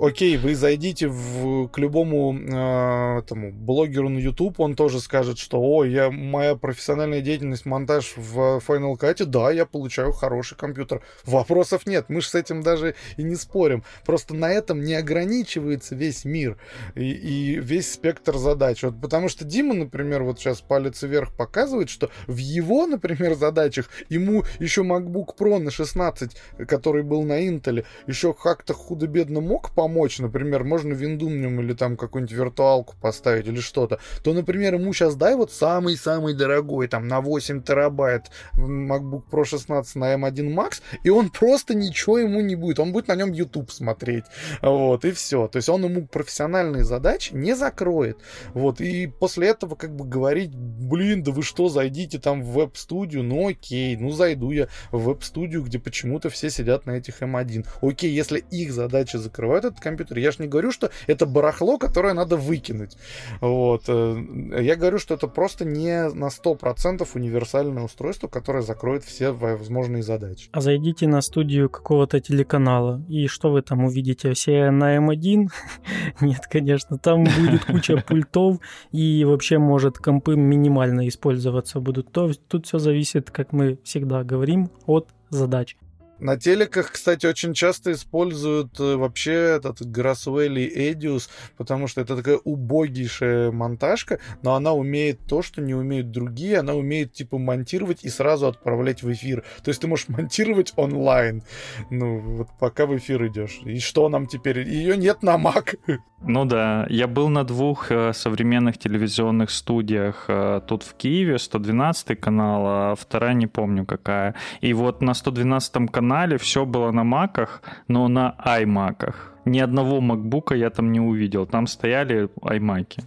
Окей, вы зайдите в, к любому э, тому, блогеру на YouTube, он тоже скажет, что, о, я, моя профессиональная деятельность, монтаж в Final Cut, да, я получаю хороший компьютер. Вопросов нет, мы же с этим даже и не спорим. Просто на этом не ограничивается весь мир и, и весь спектр задач. Вот потому что Дима, например, вот сейчас палец вверх показывает, что в его, например, задачах ему еще MacBook Pro на 16, который был на Intel, еще как-то худо-бедно мог помочь например, можно винду или там какую-нибудь виртуалку поставить или что-то, то, например, ему сейчас дай вот самый-самый дорогой, там, на 8 терабайт MacBook Pro 16 на M1 Max, и он просто ничего ему не будет, он будет на нем YouTube смотреть, вот, и все. То есть он ему профессиональные задачи не закроет, вот, и после этого как бы говорить, блин, да вы что, зайдите там в веб-студию, ну окей, ну зайду я в веб-студию, где почему-то все сидят на этих M1. Окей, если их задачи закрывают этот компьютер. Я же не говорю, что это барахло, которое надо выкинуть. Вот. Э, я говорю, что это просто не на 100% универсальное устройство, которое закроет все возможные задачи. А зайдите на студию какого-то телеканала, и что вы там увидите? Все на М1? Нет, конечно, там будет куча пультов, и вообще, может, компы минимально использоваться будут. То, тут все зависит, как мы всегда говорим, от задач. На телеках, кстати, очень часто используют э, вообще этот Grasswell и Edius, потому что это такая убогейшая монтажка, но она умеет то, что не умеют другие, она умеет, типа, монтировать и сразу отправлять в эфир. То есть ты можешь монтировать онлайн, ну, вот пока в эфир идешь. И что нам теперь? Ее нет на Mac. Ну да, я был на двух э, современных телевизионных студиях. Э, тут в Киеве 112 канал, а вторая не помню какая. И вот на 112 канале все было на маках, но на аймаках. Ни одного макбука я там не увидел. Там стояли аймаки.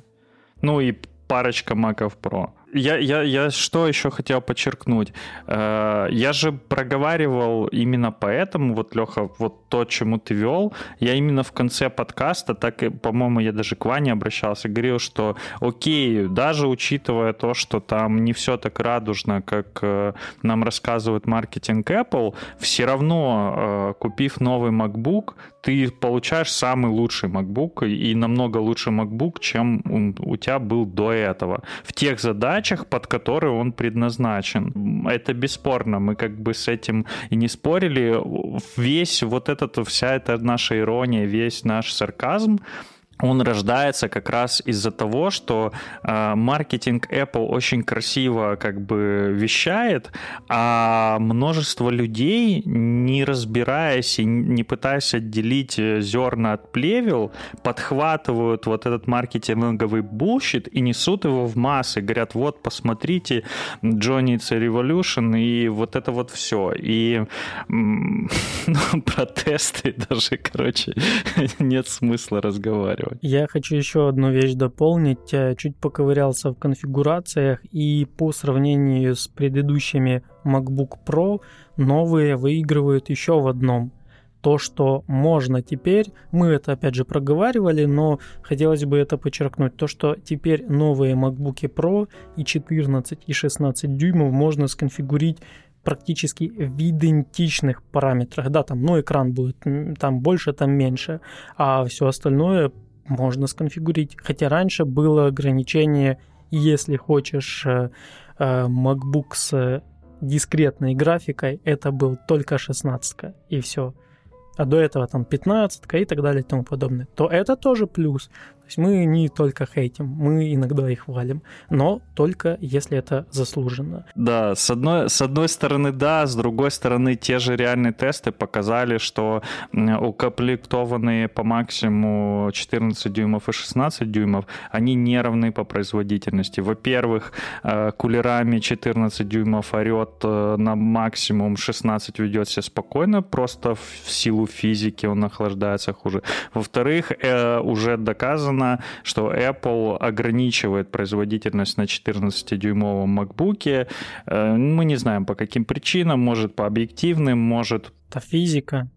Ну и парочка маков Pro я, я, я что еще хотел подчеркнуть? Э, я же проговаривал именно поэтому, вот, Леха, вот то, чему ты вел, я именно в конце подкаста, так и, по-моему, я даже к Ване обращался, говорил, что окей, даже учитывая то, что там не все так радужно, как э, нам рассказывает маркетинг Apple, все равно, э, купив новый MacBook, ты получаешь самый лучший MacBook и намного лучше MacBook, чем у, тебя был до этого. В тех задачах, под которые он предназначен. Это бесспорно. Мы как бы с этим и не спорили. Весь вот этот, вся эта наша ирония, весь наш сарказм, он рождается как раз из-за того, что э, маркетинг Apple очень красиво как бы вещает, а множество людей, не разбираясь и не пытаясь отделить э, зерна от плевел, подхватывают вот этот маркетинговый bullshit и несут его в массы. Говорят, вот, посмотрите, Johnny It's и вот это вот все. И ну, протесты даже, короче, нет смысла разговаривать делать. Я хочу еще одну вещь дополнить. Я чуть поковырялся в конфигурациях и по сравнению с предыдущими MacBook Pro новые выигрывают еще в одном то, что можно теперь, мы это опять же проговаривали, но хотелось бы это подчеркнуть, то, что теперь новые MacBook Pro и 14 и 16 дюймов можно сконфигурить практически в идентичных параметрах. Да, там, ну, экран будет там больше, там меньше, а все остальное можно сконфигурить. Хотя раньше было ограничение, если хочешь э, э, MacBook с дискретной графикой, это был только 16 и все. А до этого там 15 и так далее и тому подобное. То это тоже плюс есть мы не только хейтим, мы иногда их хвалим, но только если это заслуженно. Да, с одной, с одной стороны да, с другой стороны те же реальные тесты показали, что укомплектованные по максимуму 14 дюймов и 16 дюймов, они не равны по производительности. Во-первых, э, кулерами 14 дюймов орет э, на максимум, 16 ведет себя спокойно, просто в силу физики он охлаждается хуже. Во-вторых, э, уже доказано, сказано, что Apple ограничивает производительность на 14-дюймовом MacBook. Э, мы не знаем по каким причинам, может по объективным, может... Это физика.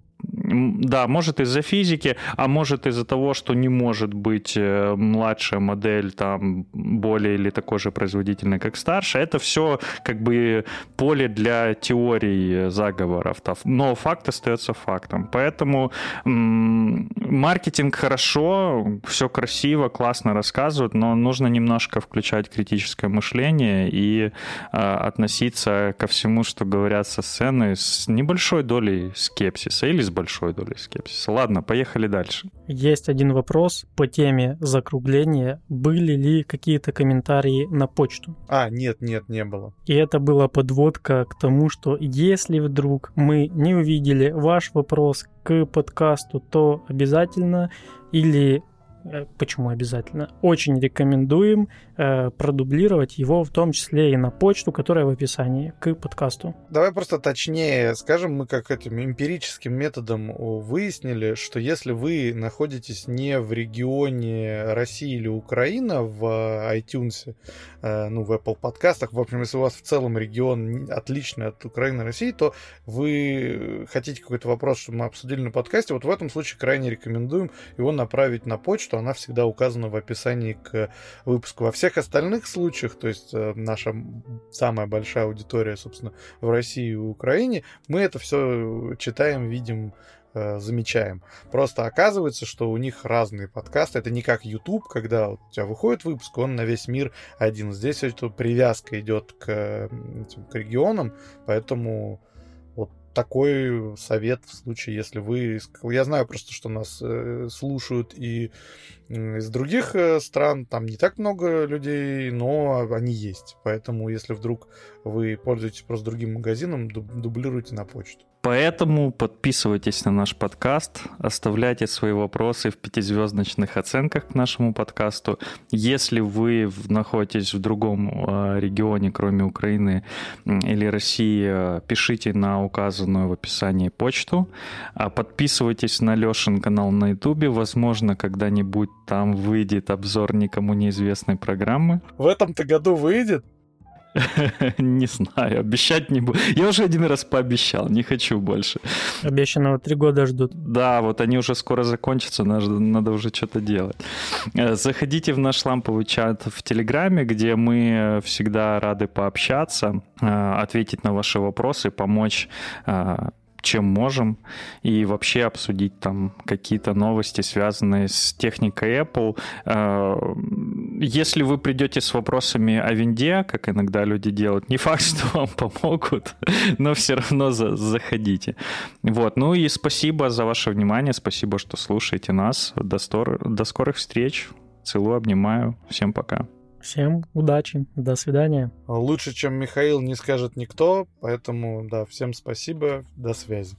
Да, может из-за физики, а может из-за того, что не может быть э, младшая модель там более или такой же производительной, как старшая. Это все как бы поле для теорий заговоров. Но факт остается фактом. Поэтому маркетинг хорошо, все красиво, классно рассказывают, но нужно немножко включать критическое мышление и э, относиться ко всему, что говорят со сцены, с небольшой долей скепсиса или с большой долей скепсиса. Ладно, поехали дальше. Есть один вопрос по теме закругления. Были ли какие-то комментарии на почту? А, нет, нет, не было. И это была подводка к тому, что если вдруг мы не увидели ваш вопрос к подкасту, то обязательно или почему обязательно? Очень рекомендуем э, продублировать его в том числе и на почту, которая в описании к подкасту. Давай просто точнее скажем, мы как этим эмпирическим методом выяснили, что если вы находитесь не в регионе России или Украина в iTunes, э, ну, в Apple подкастах, в общем, если у вас в целом регион отличный от Украины и России, то вы хотите какой-то вопрос, чтобы мы обсудили на подкасте, вот в этом случае крайне рекомендуем его направить на почту, что она всегда указана в описании к выпуску. Во всех остальных случаях, то есть э, наша самая большая аудитория, собственно, в России и Украине, мы это все читаем, видим, э, замечаем. Просто оказывается, что у них разные подкасты. Это не как YouTube, когда у тебя выходит выпуск, он на весь мир один. Здесь эта привязка идет к, к регионам, поэтому такой совет в случае, если вы... Я знаю просто, что нас э, слушают и из других э, стран, там не так много людей, но они есть. Поэтому, если вдруг вы пользуетесь просто другим магазином, дублируйте на почту. Поэтому подписывайтесь на наш подкаст, оставляйте свои вопросы в пятизвездочных оценках к нашему подкасту. Если вы находитесь в другом э, регионе, кроме Украины или России, э, пишите на указанную в описании почту. А подписывайтесь на Лешин канал на Ютубе. Возможно, когда-нибудь там выйдет обзор никому неизвестной программы. В этом-то году выйдет? Не знаю, обещать не буду. Я уже один раз пообещал, не хочу больше. Обещанного три года ждут. Да, вот они уже скоро закончатся, надо, надо уже что-то делать. Э, заходите в наш ламповый чат в Телеграме, где мы всегда рады пообщаться, э, ответить на ваши вопросы, помочь э, чем можем, и вообще обсудить там какие-то новости, связанные с техникой Apple. Э, если вы придете с вопросами о винде, как иногда люди делают, не факт, что вам помогут, но все равно за заходите. Вот. Ну и спасибо за ваше внимание, спасибо, что слушаете нас. До. До скорых встреч. Целую, обнимаю. Всем пока. Всем удачи, до свидания. Лучше, чем Михаил, не скажет никто, поэтому, да, всем спасибо, до связи.